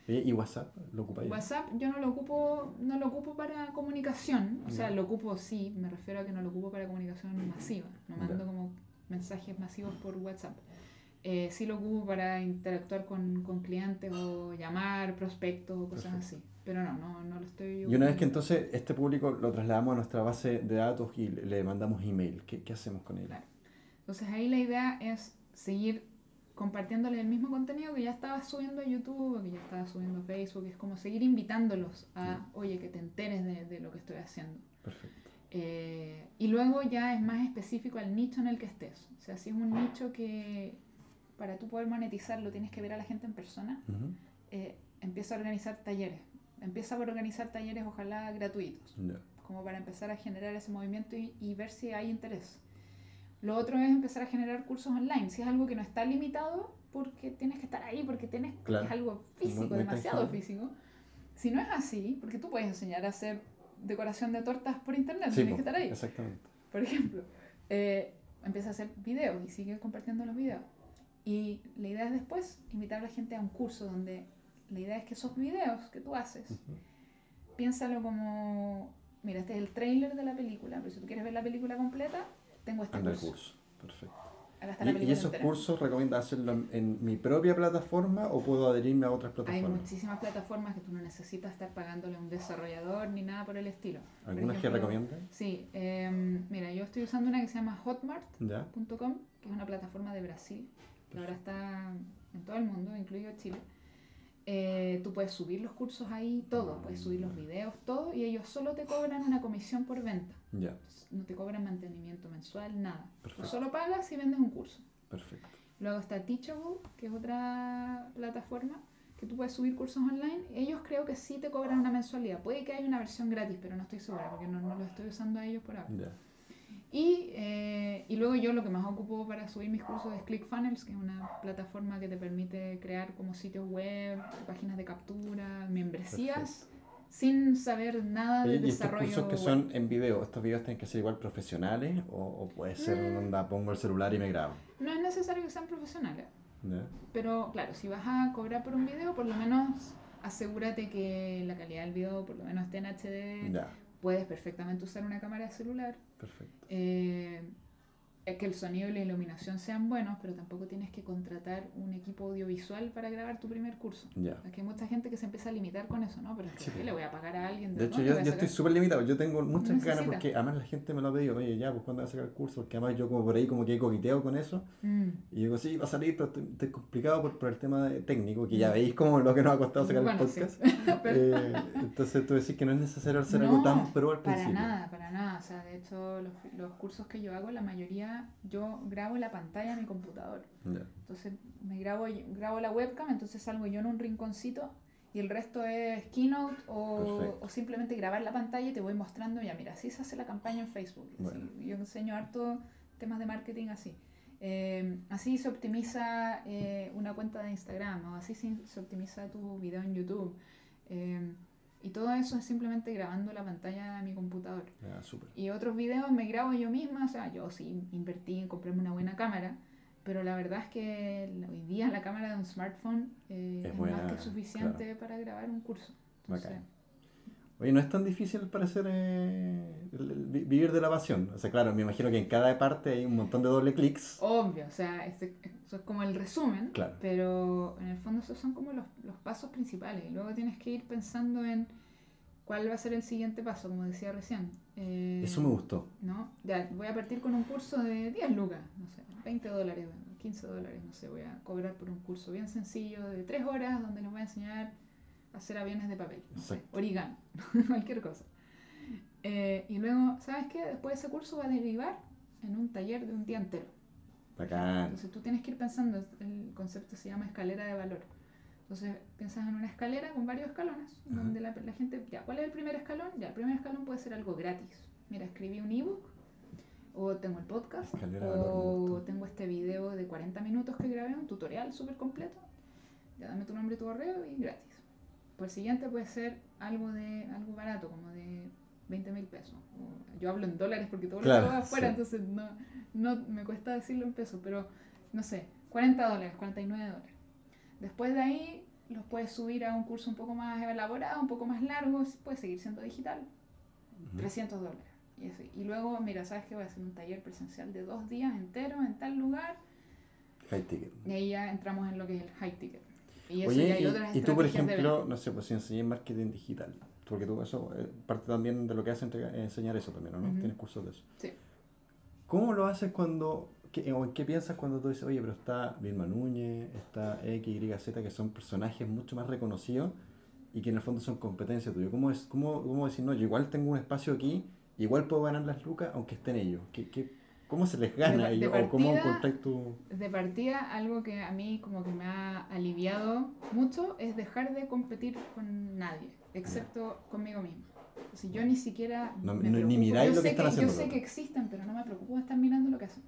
¿Y WhatsApp lo ocupa WhatsApp yo no lo ocupo, no lo ocupo para comunicación. O sea, lo ocupo sí, me refiero a que no lo ocupo para comunicación masiva. No mando como mensajes masivos por WhatsApp. Eh, sí lo ocupo para interactuar con, con clientes o llamar, prospectos o cosas así. Pero no, no, no lo estoy... Y una vez que entonces este público lo trasladamos a nuestra base de datos y le mandamos email, ¿qué, qué hacemos con él? Entonces ahí la idea es seguir compartiéndole el mismo contenido que ya estaba subiendo a YouTube o que ya estaba subiendo a Facebook. Es como seguir invitándolos a, oye, que te enteres de, de, lo que estoy haciendo. Perfecto. Eh, y luego ya es más específico al nicho en el que estés. O sea, si es un nicho que para tú poder monetizarlo tienes que ver a la gente en persona, eh, empieza a organizar talleres empieza por organizar talleres, ojalá gratuitos, como para empezar a generar ese movimiento y, ver si hay interés. Lo otro es empezar a generar cursos online. Si es algo que no está limitado, porque tienes que estar ahí, porque tienes es algo físico, demasiado físico. Si no es así, porque tú puedes enseñar a hacer decoración de tortas por internet, tienes que estar ahí. Exactamente. Por ejemplo, eh, empieza a hacer videos y sigue compartiendo los videos. Y la idea es después invitar a la gente a un curso donde la idea es que esos videos que tú haces, piénsalo como, mira, este es el trailer de la película, pero si tú quieres ver la película completa, tengo este Anda curso. curso. Perfecto. ¿Y, ¿Y, esos cursos recomiendas hacerlo en, mi propia plataforma o puedo adherirme a otras plataformas? Hay muchísimas plataformas que tú no necesitas estar pagándole a un desarrollador ni nada por el estilo. ¿Algunas que recomiendas? Sí, em, mira, yo estoy usando una que se llama hotmart.com, que es una plataforma de Brasil, que ahora está en todo el mundo, incluido Chile. Eh, tú puedes subir los cursos ahí, todo, puedes subir los videos, todo, y ellos solo te cobran una comisión por venta. No te cobran mantenimiento mensual, nada. Tú solo pagas y vendes un curso. Perfecto. Luego está Teachable, que es otra plataforma que tú puedes subir cursos online. Ellos creo que sí te cobran una mensualidad. Puede que haya una versión gratis, pero no estoy segura porque no, no lo estoy usando a ellos por ahora. Y, eh, y, luego yo lo que más ocupo para subir mis cursos es ClickFunnels, que es una plataforma que te permite crear como sitios web, páginas de captura, membresías, sin saber nada de desarrollo. ¿Y estos cursos que son en video, estos videos tienen que ser igual profesionales o, puede ser mm. donde pongo el celular y me grabo? No es necesario que sean profesionales. Pero claro, si vas a cobrar por un video, por lo menos asegúrate que la calidad del video por lo menos esté en HD puedes perfectamente usar una cámara de celular. Perfecto. Eh, que el sonido y la iluminación sean buenos, pero tampoco tienes que contratar un equipo audiovisual para grabar tu primer curso. Ya. hay mucha gente que se empieza a limitar con eso, ¿no? Pero es que le voy a pagar a alguien. De, hecho, yo, estoy súper limitado. Yo tengo muchas ganas porque además la gente me lo ha pedido. Oye, ya, pues cuando vas a sacar el curso? Porque además yo como por ahí como que coquiteo con eso. Mm. Y digo, sí, va a salir, pero estoy, complicado por, por, el tema técnico, que ya mm. veis como lo que nos ha costado sacar el podcast. eh, entonces tú decís que no es necesario hacer algo tan pro al principio. Para nada, para nada. O sea, de hecho, los, los cursos que yo hago, la mayoría, yo grabo la pantalla de mi computador. Entonces me grabo, grabo la webcam, entonces salgo yo en un rinconcito y el resto es keynote o, o, simplemente grabar la pantalla y te voy mostrando, ya mira, así se hace la campaña en Facebook. yo enseño harto temas de marketing así. Eh, así se optimiza eh, una cuenta de Instagram o así se, optimiza tu video en YouTube. Eh, y todo eso es simplemente grabando la pantalla de mi computador. Ah, y otros videos me grabo yo misma, o sea, yo sí invertí en comprarme una buena cámara, pero la verdad es que hoy día la cámara de un smartphone eh, es, más que suficiente para grabar un curso. Oye, no es tan difícil para hacer eh, vivir de la pasión. O sea, claro, me imagino que en cada parte hay un montón de doble clics. Obvio, o sea, este, eso es como el resumen, claro. pero en el fondo esos son como los, los pasos principales. Y luego tienes que ir pensando en cuál va a ser el siguiente paso, como decía recién. Eh, eso me gustó. ¿no? Ya, voy a partir con un curso de 10 lucas, no sé, 20 dólares, 15 dólares, no sé, voy a cobrar por un curso bien sencillo de 3 horas donde les voy a enseñar hacer aviones de papel, origami, cualquier cosa. Eh, y luego, ¿sabes qué? Después ese curso va a derivar en un taller de un día entero. Bacán. Entonces tú tienes que ir pensando, el concepto se llama escalera de valor. Entonces piensas en una escalera con varios escalones, donde la, la, gente, ya, ¿cuál es el primer escalón? Ya, el primer escalón puede ser algo gratis. Mira, escribí un ebook, o tengo el podcast, o tengo este video de 40 minutos que grabé, un tutorial súper completo. Ya, dame tu nombre y tu correo y gratis. Por el siguiente puede ser algo de algo barato, como de 20 mil pesos. Yo hablo en dólares porque todo lo que afuera, entonces no, no me cuesta decirlo en pesos, pero no sé, 40 dólares, 49 dólares. Después de ahí los puedes subir a un curso un poco más elaborado, un poco más largo, puede seguir siendo digital. 300 dólares. Y, y luego, mira, ¿sabes qué? Voy a hacer un taller presencial de dos días enteros en tal lugar. High ticket. Y ahí ya entramos en lo que es el high ticket. Y, Oye, y, tú, por ejemplo, no sé, pues si enseñas marketing digital, porque tú eso, eh, parte también de lo que haces es enseñar eso también, ¿no? Tienes cursos de eso. Sí. ¿Cómo lo haces cuando, qué, o qué piensas cuando tú dices, oye, pero está Vilma Núñez, está X, Y, Z, que son personajes mucho más reconocidos y que en el fondo son competencias tuyas? ¿Cómo, es, cómo, cómo decir, no, yo igual tengo un espacio aquí, igual puedo ganar las lucas aunque estén ellos? ¿Qué, qué, ¿Cómo se les gana a ellos? ¿O cómo encontráis tu...? De partida, algo que a mí como que me ha aliviado mucho es dejar de competir con nadie, excepto conmigo misma. Si yo ni siquiera... ni miráis lo que están haciendo. Yo sé que existen, pero no me preocupo de estar mirando lo que hacen.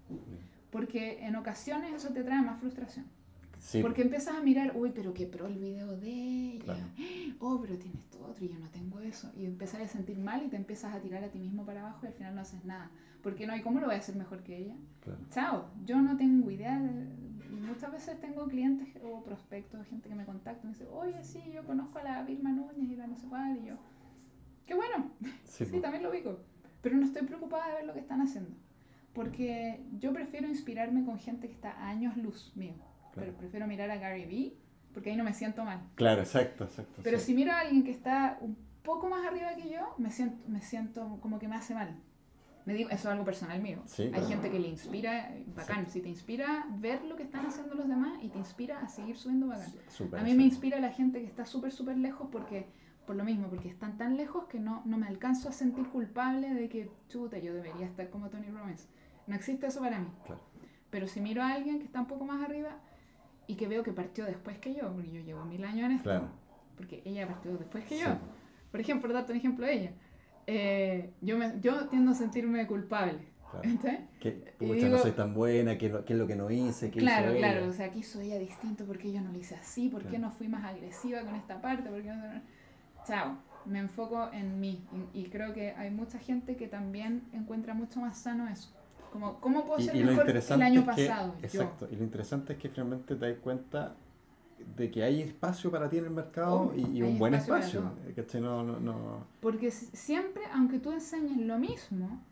Porque en ocasiones eso te trae más frustración. Porque empiezas a mirar, uy, pero qué pro el video de ella. Oh, pero tienes todo otro y yo no tengo eso. Y empiezas a sentir mal y te empiezas a tirar a ti mismo para abajo y al final no haces nada. Porque no hay cómo lo voy a hacer mejor que ella. Chao, yo no tengo idea. y muchas veces tengo clientes o prospectos, gente que me contacta y me dice, oye, sí, yo conozco a la Vilma Núñez y la no sé cuál. Y yo, qué bueno. Sí, también lo ubico. Pero no estoy preocupada de ver lo que están haciendo. Porque yo prefiero inspirarme con gente que está a años luz mío pero prefiero mirar a Gary Vee porque ahí no me siento mal. Claro, exacto, exacto. Pero si miro a alguien que está un poco más arriba que yo, me siento, me siento como que me hace mal. Me digo, eso es algo personal mío. Hay gente que le inspira, bacán, si te inspira ver lo que están haciendo los demás y te inspira a seguir subiendo, bacán. a mí me inspira la gente que está súper, súper lejos porque, por lo mismo, porque están tan lejos que no, no me alcanzo a sentir culpable de que, chuta, yo debería estar como Tony Robbins. No existe eso para mí. Pero si miro a alguien que está un poco más arriba, y que veo que partió después que yo, porque yo llevo mil años en esto. Claro. Porque ella partió después que yo. Por ejemplo, por darte un ejemplo de ella. Eh, yo, me, yo tiendo a sentirme culpable. Claro. Que no soy tan buena, ¿qué, es lo que no hice? ¿Qué claro, claro, o sea, aquí soy ella distinto? ¿Por qué yo no lo hice así? ¿Por qué no fui más agresiva con esta parte? ¿Por qué no... Chao, me enfoco en mí y, y creo que hay mucha gente que también encuentra mucho más sano eso. Como, ¿Cómo puedo ser mejor el año pasado? exacto, y lo interesante es que finalmente te das cuenta de que hay espacio para ti en el mercado y, un buen espacio. No, no, no... Porque siempre, aunque tú enseñes lo mismo,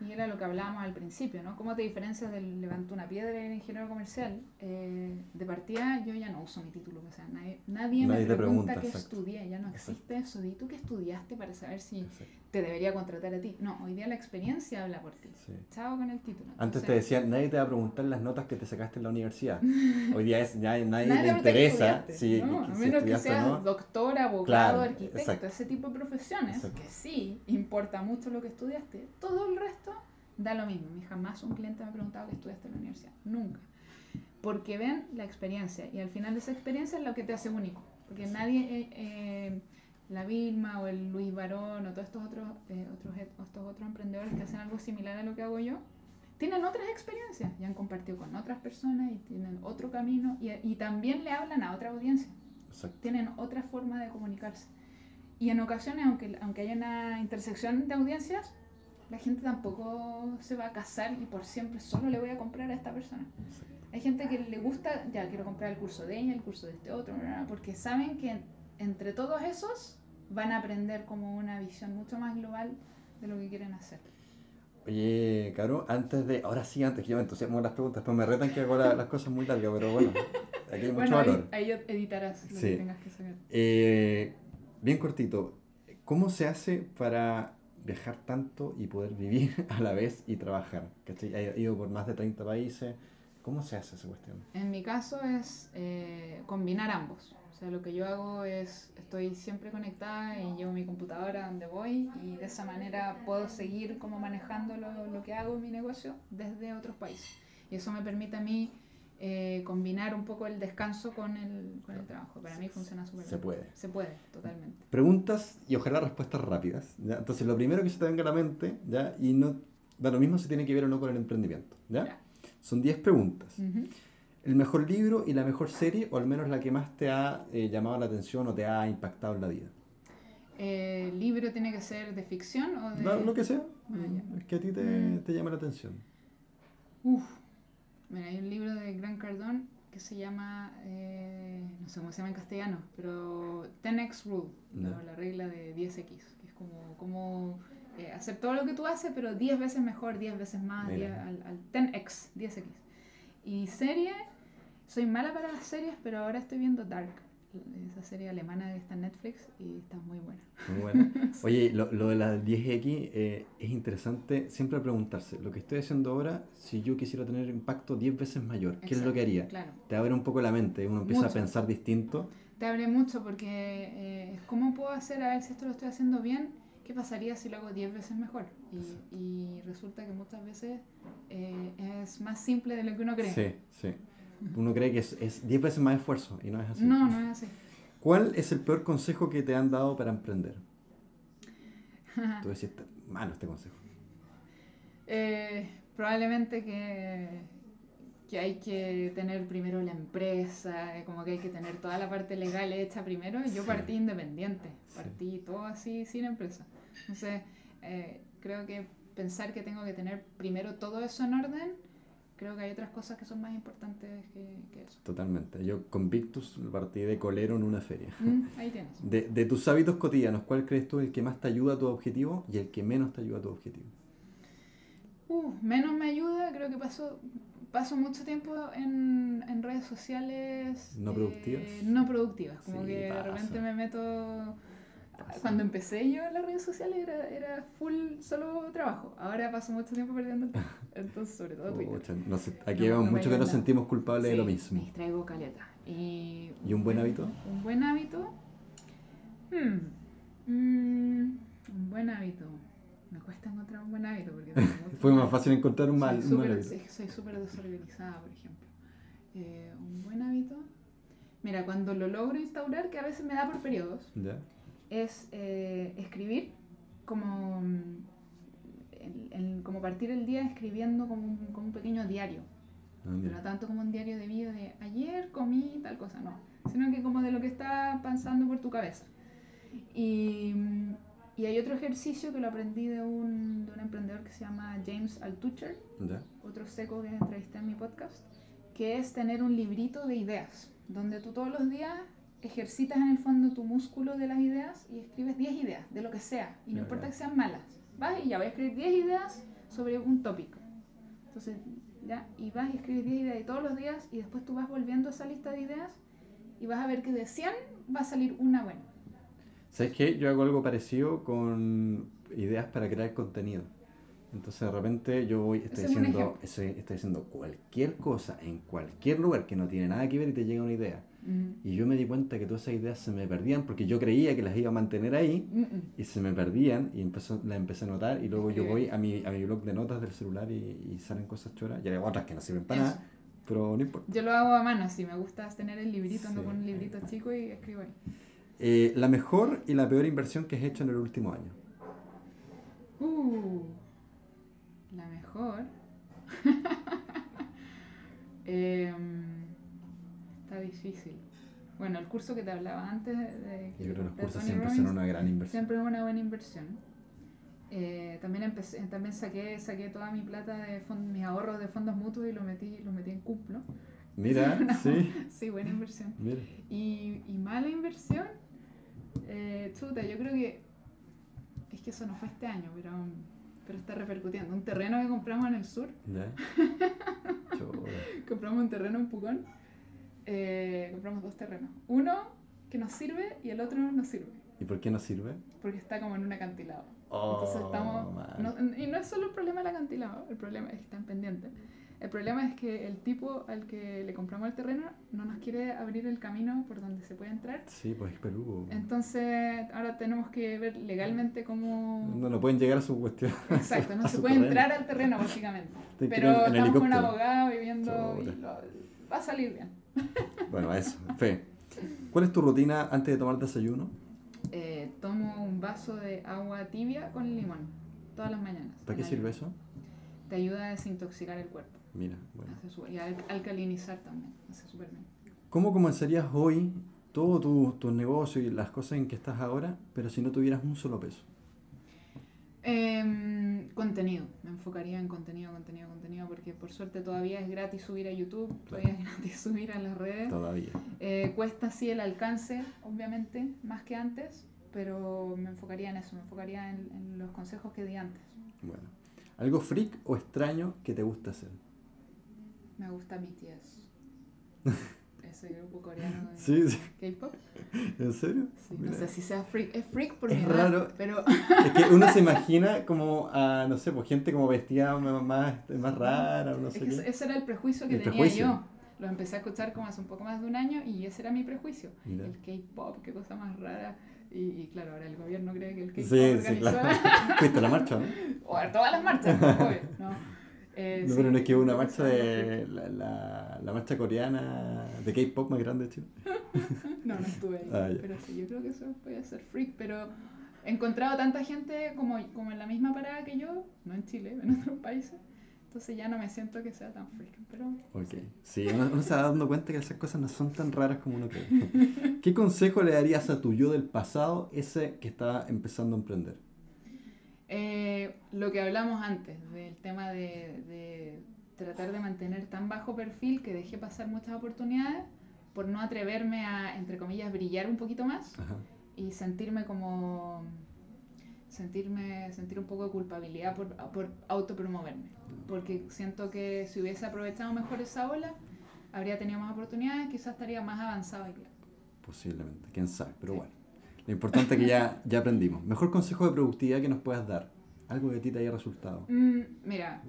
y era lo que hablábamos al principio, ¿no? ¿Cómo te diferencias del levanto una piedra y el ingeniero comercial? Eh, de partida yo ya no uso mi título, o sea, nadie, nadie, me pregunta, qué estudié, ya no existe eso. ¿Y tú qué estudiaste para saber si te debería contratar a ti? No, hoy día la experiencia habla por ti. Chao con el título. Antes te decían, nadie te va a preguntar las notas que te sacaste en la universidad. hoy día es, ya, nadie, le interesa si, no, a menos que seas doctor, abogado, arquitecto, ese tipo de profesiones, que sí importa mucho lo que estudiaste. Todo el resto da lo mismo. Jamás un cliente me ha preguntado qué estudiaste en la universidad. Nunca. Porque ven la experiencia y al final de esa experiencia es lo que te hace único. Porque nadie, eh, eh, la Vilma o el Luis Barón o todos estos otros, eh, otros, estos otros emprendedores que hacen algo similar a lo que hago yo, tienen otras experiencias y han compartido con otras personas y tienen otro camino y, y también le hablan a otra audiencia. Tienen otra forma de comunicarse. Y en ocasiones, aunque, aunque haya una intersección de audiencias, la gente tampoco se va a casar y por siempre solo le voy a comprar a esta persona. Hay gente que le gusta, ya quiero comprar el curso de ella, el curso de este otro, porque saben que entre todos esos van a aprender como una visión mucho más global de lo que quieren hacer. Oye, Caro, antes de. Ahora sí, antes que yo me entusiasmo las preguntas, después me retan que hago las cosas muy largas, pero bueno, aquí hay mucho valor. Ahí, ahí editarás lo que tengas que saber. Eh, bien cortito, ¿cómo se hace para viajar tanto y poder vivir a la vez y trabajar? ¿Cachai? He ido por más de 30 países. ¿Cómo se hace esa cuestión? En mi caso es eh, combinar ambos. O sea, lo que yo hago es, estoy siempre conectada y llevo mi computadora donde voy y de esa manera puedo seguir como manejando lo, lo que hago en mi negocio desde otros países. Y eso me permite a mí eh, combinar un poco el descanso con el, con el trabajo. Para mí funciona súper bien. Se puede. Se puede, totalmente. Preguntas y ojalá respuestas rápidas. ¿ya? Entonces, lo primero que se te venga a la mente, ¿ya? y no da lo mismo si tiene que ver o no con el emprendimiento. ¿ya? Son 10 preguntas. ¿El mejor libro y la mejor serie, o al menos la que más te ha eh, llamado la atención o te ha impactado en la vida? ¿El eh, libro tiene que ser de ficción o de...? lo que sea. Ah, es que a ti te, mm. te llama la atención. Uf, Mira, hay un libro de Grant Cardone que se llama, eh, no sé cómo se llama en castellano, pero 10x Rule, la regla de 10x, que es como, como eh, hacer todo lo que tú haces, pero 10 veces mejor, 10 veces más, al, al 10x, 10x. Y serie, soy mala para las series, pero ahora estoy viendo Dark esa serie alemana que está en Netflix y está muy buena. Muy buena. Oye, lo, lo de las 10X eh, es interesante siempre preguntarse, lo que estoy haciendo ahora, si yo quisiera tener impacto 10 veces mayor, ¿qué es lo que haría? Te abre un poco la mente, uno empieza a pensar distinto. Te abre mucho porque eh, ¿cómo puedo hacer a ver si esto lo estoy haciendo bien? ¿Qué pasaría si lo hago 10 veces mejor? Y, y, resulta que muchas veces eh, es más simple de lo que uno cree. Sí, sí. Uno cree que es 10 veces más esfuerzo y no es así. No, no es así. ¿Cuál es el peor consejo que te han dado para emprender? Tú decís, malo este consejo. Eh, probablemente que, que hay que tener primero la empresa, eh, como que hay que tener toda la parte legal hecha primero. Yo partí independiente, partí todo así sin empresa. Entonces, eh, creo que pensar que tengo que tener primero todo eso en orden creo que hay otras cosas que son más importantes que, eso. Totalmente. Yo con Victus partí de colero en una feria. Mm, ahí tienes. De, de, tus hábitos cotidianos, ¿cuál crees tú el que más te ayuda a tu objetivo y el que menos te ayuda a tu objetivo? Uh, menos me ayuda, creo que paso, paso mucho tiempo en, en redes sociales. ¿No productivas? Eh, no productivas, como que de repente me meto cuando empecé yo en las redes sociales era, era full solo trabajo. Ahora paso mucho tiempo perdiendo el tiempo. Entonces, sobre todo Twitter. aquí vemos mucho que nos sentimos culpables de lo mismo. Me distraigo caleta. Y, ¿Y un buen hábito? Un buen hábito. Hmm, mm, un buen hábito. Me cuesta encontrar un buen hábito porque Fue más fácil encontrar un mal, soy un hábito. Soy súper desorganizada, por ejemplo. Eh, un buen hábito. Mira, cuando lo logro instaurar, que a veces me da por periodos. ¿Ya? Es eh, escribir como, como partir el día escribiendo como un, como un pequeño diario. Ah, no tanto como un diario de vida de ayer comí tal cosa, no. Sino que como de lo que está pasando por tu cabeza. Y, y hay otro ejercicio que lo aprendí de un, de un emprendedor que se llama James Altucher, otro seco que entrevisté en mi podcast, que es tener un librito de ideas, donde tú todos los días ejercitas en el fondo tu músculo de las ideas y escribes 10 ideas, de lo que sea, y no importa que sean malas. Vas y ya voy a escribir 10 ideas sobre un tópico. Entonces, ya, y vas y escribes 10 ideas y todos los días, y después tú vas volviendo a esa lista de ideas y vas a ver que de 100 va a salir una buena. ¿Sabes qué? Yo hago algo parecido con ideas para crear contenido. Entonces de repente yo voy, estoy diciendo, estoy, estoy diciendo cualquier cosa en cualquier lugar que no tiene nada que ver y te llega una idea. Y yo me di cuenta que todas esas ideas se me perdían porque yo creía que las iba a mantener ahí y se me perdían y empezó, las empecé a notar y luego yo voy a mi, a mi blog de notas del celular y, salen cosas choras y hay otras que no sirven para nada, pero no importa. Yo lo hago a mano, si me gusta tener el librito, ando con un librito chico y escribo ahí. Eh, la mejor y la peor inversión que has hecho en el último año. Uh, la mejor. eh, está difícil. Bueno, el curso que te hablaba antes de... Yo creo que los cursos siempre son una gran inversión. Siempre es una buena inversión. Eh, también empecé, también saqué, saqué toda mi plata de mis ahorros de fondos mutuos y lo metí, lo metí en Cumplo. Mira, sí. sí, buena inversión. Mira. Y, y mala inversión. Eh, chuta, yo creo que. Es que eso no fue este año, pero, pero está repercutiendo. Un terreno que compramos en el sur. ¿Ya? compramos un terreno en Pucón. Eh, compramos dos terrenos. Uno que nos sirve y el otro no nos sirve. ¿Y por qué no sirve? Porque está como en un acantilado. Entonces Oh, estamos. y no es solo el problema del acantilado, el problema es que están pendientes. El problema es que el tipo al que le compramos el terreno no nos quiere abrir el camino por donde se puede entrar. Sí, pues es Perú. Entonces ahora tenemos que ver legalmente cómo. No, no pueden llegar a su cuestión. Exacto, no se puede terreno. entrar al terreno básicamente. Pero estamos con un abogado viviendo y lo- va a salir bien. Bueno, eso. Fe. ¿Cuál es tu rutina antes de tomar desayuno? Eh, tomo un vaso de agua tibia con limón todas las mañanas. ¿Para qué sirve eso? Te ayuda a desintoxicar el cuerpo. Mira, bueno. Hace y a al- alcalinizar también. Hace súper bien. ¿Cómo comenzarías hoy todo tu, tu negocio y las cosas en que estás ahora, pero si no tuvieras un solo peso? Em, contenido. Me enfocaría en contenido, contenido, contenido. Porque por suerte todavía es gratis subir a YouTube. Todavía es gratis subir a las redes. Todavía. Eh, cuesta sí el alcance, obviamente, más que antes. Pero me enfocaría en eso. Me enfocaría en, en los consejos que di antes. Bueno. ¿Algo freak o extraño que te gusta hacer? Me gusta BTS. Ese grupo coreano de Sí, sí. K-pop. ¿En serio? Sí, no Mira. sé si sea freak. Es freak por Es mi edad, raro. pero Es que uno se imagina como a, no sé, pues gente como vestida más, más, rara no es sé que qué. ese- era el prejuicio que El tenía prejuicio. yo. Lo empecé a escuchar como hace un poco más de un año y ese era mi prejuicio. Mira. El K-pop, qué cosa más rara. Y, y claro, ahora el gobierno cree que el Sí, K-pop sí, organizó claro. Fuiste a la marcha, ¿no? o a todas las marchas, obvio, ¿no? Eh, No, sí, pero no es que una marcha de la, la, la marcha coreana de K-pop más grande de Chile. No, no estuve ahí. Ah, pero sí, yo creo que eso puede ser freak. Pero he encontrado tanta gente como, como en la misma parada que yo, no en Chile, en otros países. Entonces ya no me siento que sea tan freak. Pero Ok. Sí, uno, uno se va dando cuenta que esas cosas no son tan raras como uno cree. ¿Qué consejo le darías a tu yo del pasado, ese que estaba empezando a emprender? Eh, lo que hablamos antes, del tema de, de tratar de mantener tan bajo perfil que dejé pasar muchas oportunidades por no atreverme a, entre comillas, brillar un poquito más Ajá. y sentirme como sentirme sentir un poco de culpabilidad por, por autopromoverme porque siento que si hubiese aprovechado mejor esa ola habría tenido más oportunidades quizás estaría más avanzado y claro. Posiblemente, quién sabe, pero Sí. bueno. Lo importante es que ya, ya aprendimos. Mejor consejo de productividad que nos puedas dar. Algo que a ti te haya resultado. Mm, mira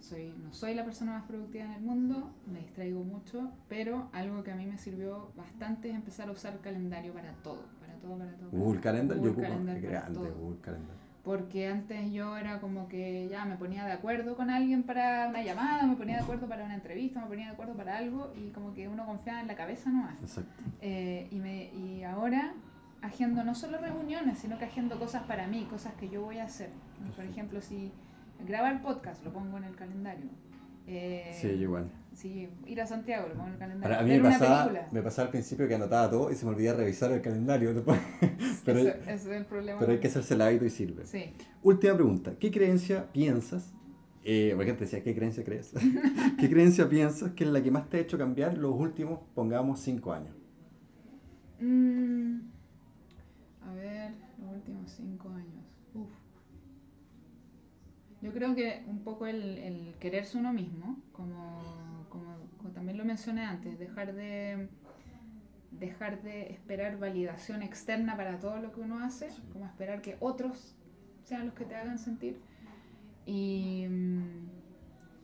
soy no soy la persona más productiva en el mundo me distraigo mucho pero algo que a mí me sirvió bastante es empezar a usar calendario para todo para todo para todo Google todo. Calendar, yo ocupo grande. Google Calendar. Porque antes yo era como que ya me ponía de acuerdo con alguien para una llamada, me ponía de acuerdo para una entrevista, me ponía de acuerdo para algo y como que uno confiaba en la cabeza nomás. Exacto. Eh, y, me, y ahora agendo no solo reuniones, sino que agendo cosas para mí, cosas que yo voy a hacer. Por ejemplo, si grabar podcast, lo pongo en el calendario. Eh, Sí, igual. Si ir a Santiago, lo pongo en el calendario. Para, a mí me pasaba, me pasaba al principio que anotaba todo y se me olvidaba revisar el calendario después. pero, Ese, ese es el problema. pero hay que hacerse el hábito y sirve. Sí. Última pregunta. ¿Qué creencia piensas? Eh, porque te decía, ¿qué creencia crees? ¿Qué creencia piensas que es la que más te ha hecho cambiar los últimos, pongamos, cinco años? Mm, a ver, los últimos cinco años. Uf. Yo creo que un poco el, el quererse uno mismo, como, como, como también lo mencioné antes, dejar de dejar de esperar validación externa para todo lo que uno hace, Sí. como esperar que otros sean los que te hagan sentir. Y,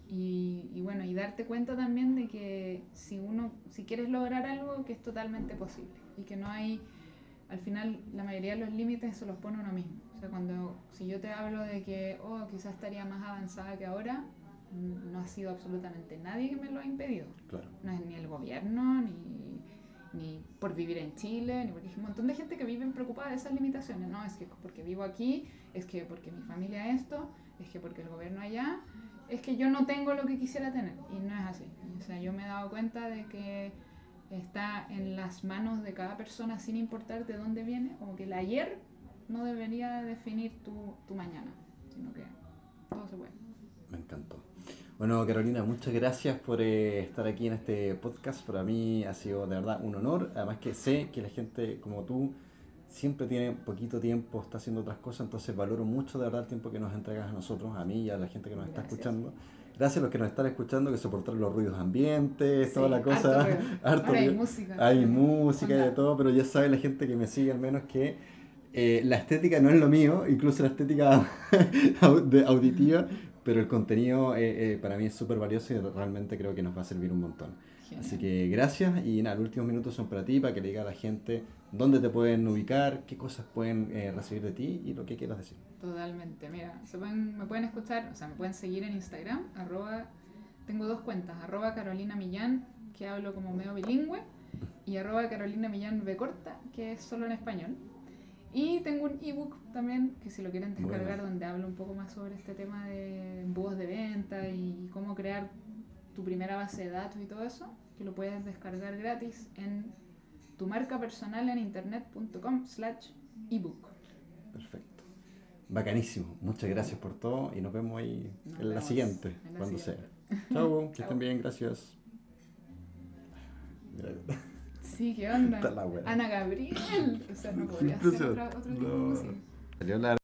y, y bueno, y darte cuenta también de que si uno, si quieres lograr algo, que es totalmente posible y que no hay, al final la mayoría de los límites se los pone uno mismo. O sea, cuando, si yo te hablo de que, oh, quizás estaría más avanzada que ahora, no ha sido absolutamente nadie que me lo ha impedido. Claro. No es ni el gobierno, ni, ni por vivir en Chile, ni porque hay un montón de gente que vive preocupada de esas limitaciones. No, es que porque vivo aquí, es que porque mi familia esto, es que porque el gobierno allá, es que yo no tengo lo que quisiera tener. Y no es así. O sea, yo me he dado cuenta de que está en las manos de cada persona sin importar de dónde viene, como que el ayer no debería definir tu, tu mañana, sino que todo se puede. Me encantó. Bueno, Carolina, muchas gracias por eh, estar aquí en este podcast. Para mí ha sido de verdad un honor. Además que sé que la gente como tú siempre tiene poquito tiempo, está haciendo otras cosas, entonces valoro mucho de verdad el tiempo que nos entregas a nosotros, a mí y a la gente que nos está escuchando. Gracias a los que nos están escuchando, que soportaron los ruidos ambientes, toda la cosa. Harto hay música. Hay música y de todo, pero ya sabe la gente que me sigue al menos que eh, la estética no es lo mío, incluso la estética auditiva, pero el contenido eh, eh, para mí es súper valioso y realmente creo que nos va a servir un montón. Así que gracias y nada, los últimos minutos son para ti, para que le diga a la gente dónde te pueden ubicar, qué cosas pueden recibir de ti y lo que quieras decir. Totalmente, mira, se pueden, me pueden escuchar, o sea, me pueden seguir en Instagram, arroba, tengo dos cuentas, arroba Carolina Millán, que hablo como medio bilingüe, y arroba Carolina Millán B corta, que es solo en español. Y tengo un ebook también, que si lo quieren descargar, donde hablo un poco más sobre este tema de embudos de venta y cómo crear tu primera base de datos y todo eso, que lo puedes descargar gratis en tu marca personal en internet.com slash ebook. Perfecto. Bacanísimo. Muchas gracias por todo y nos vemos ahí en la siguiente, cuando sea. Chao, que estén bien, gracias. Sí, ¿qué onda? Ana Gabriel. O sea, no podía hacer otro, otro tipo de música. Salió la...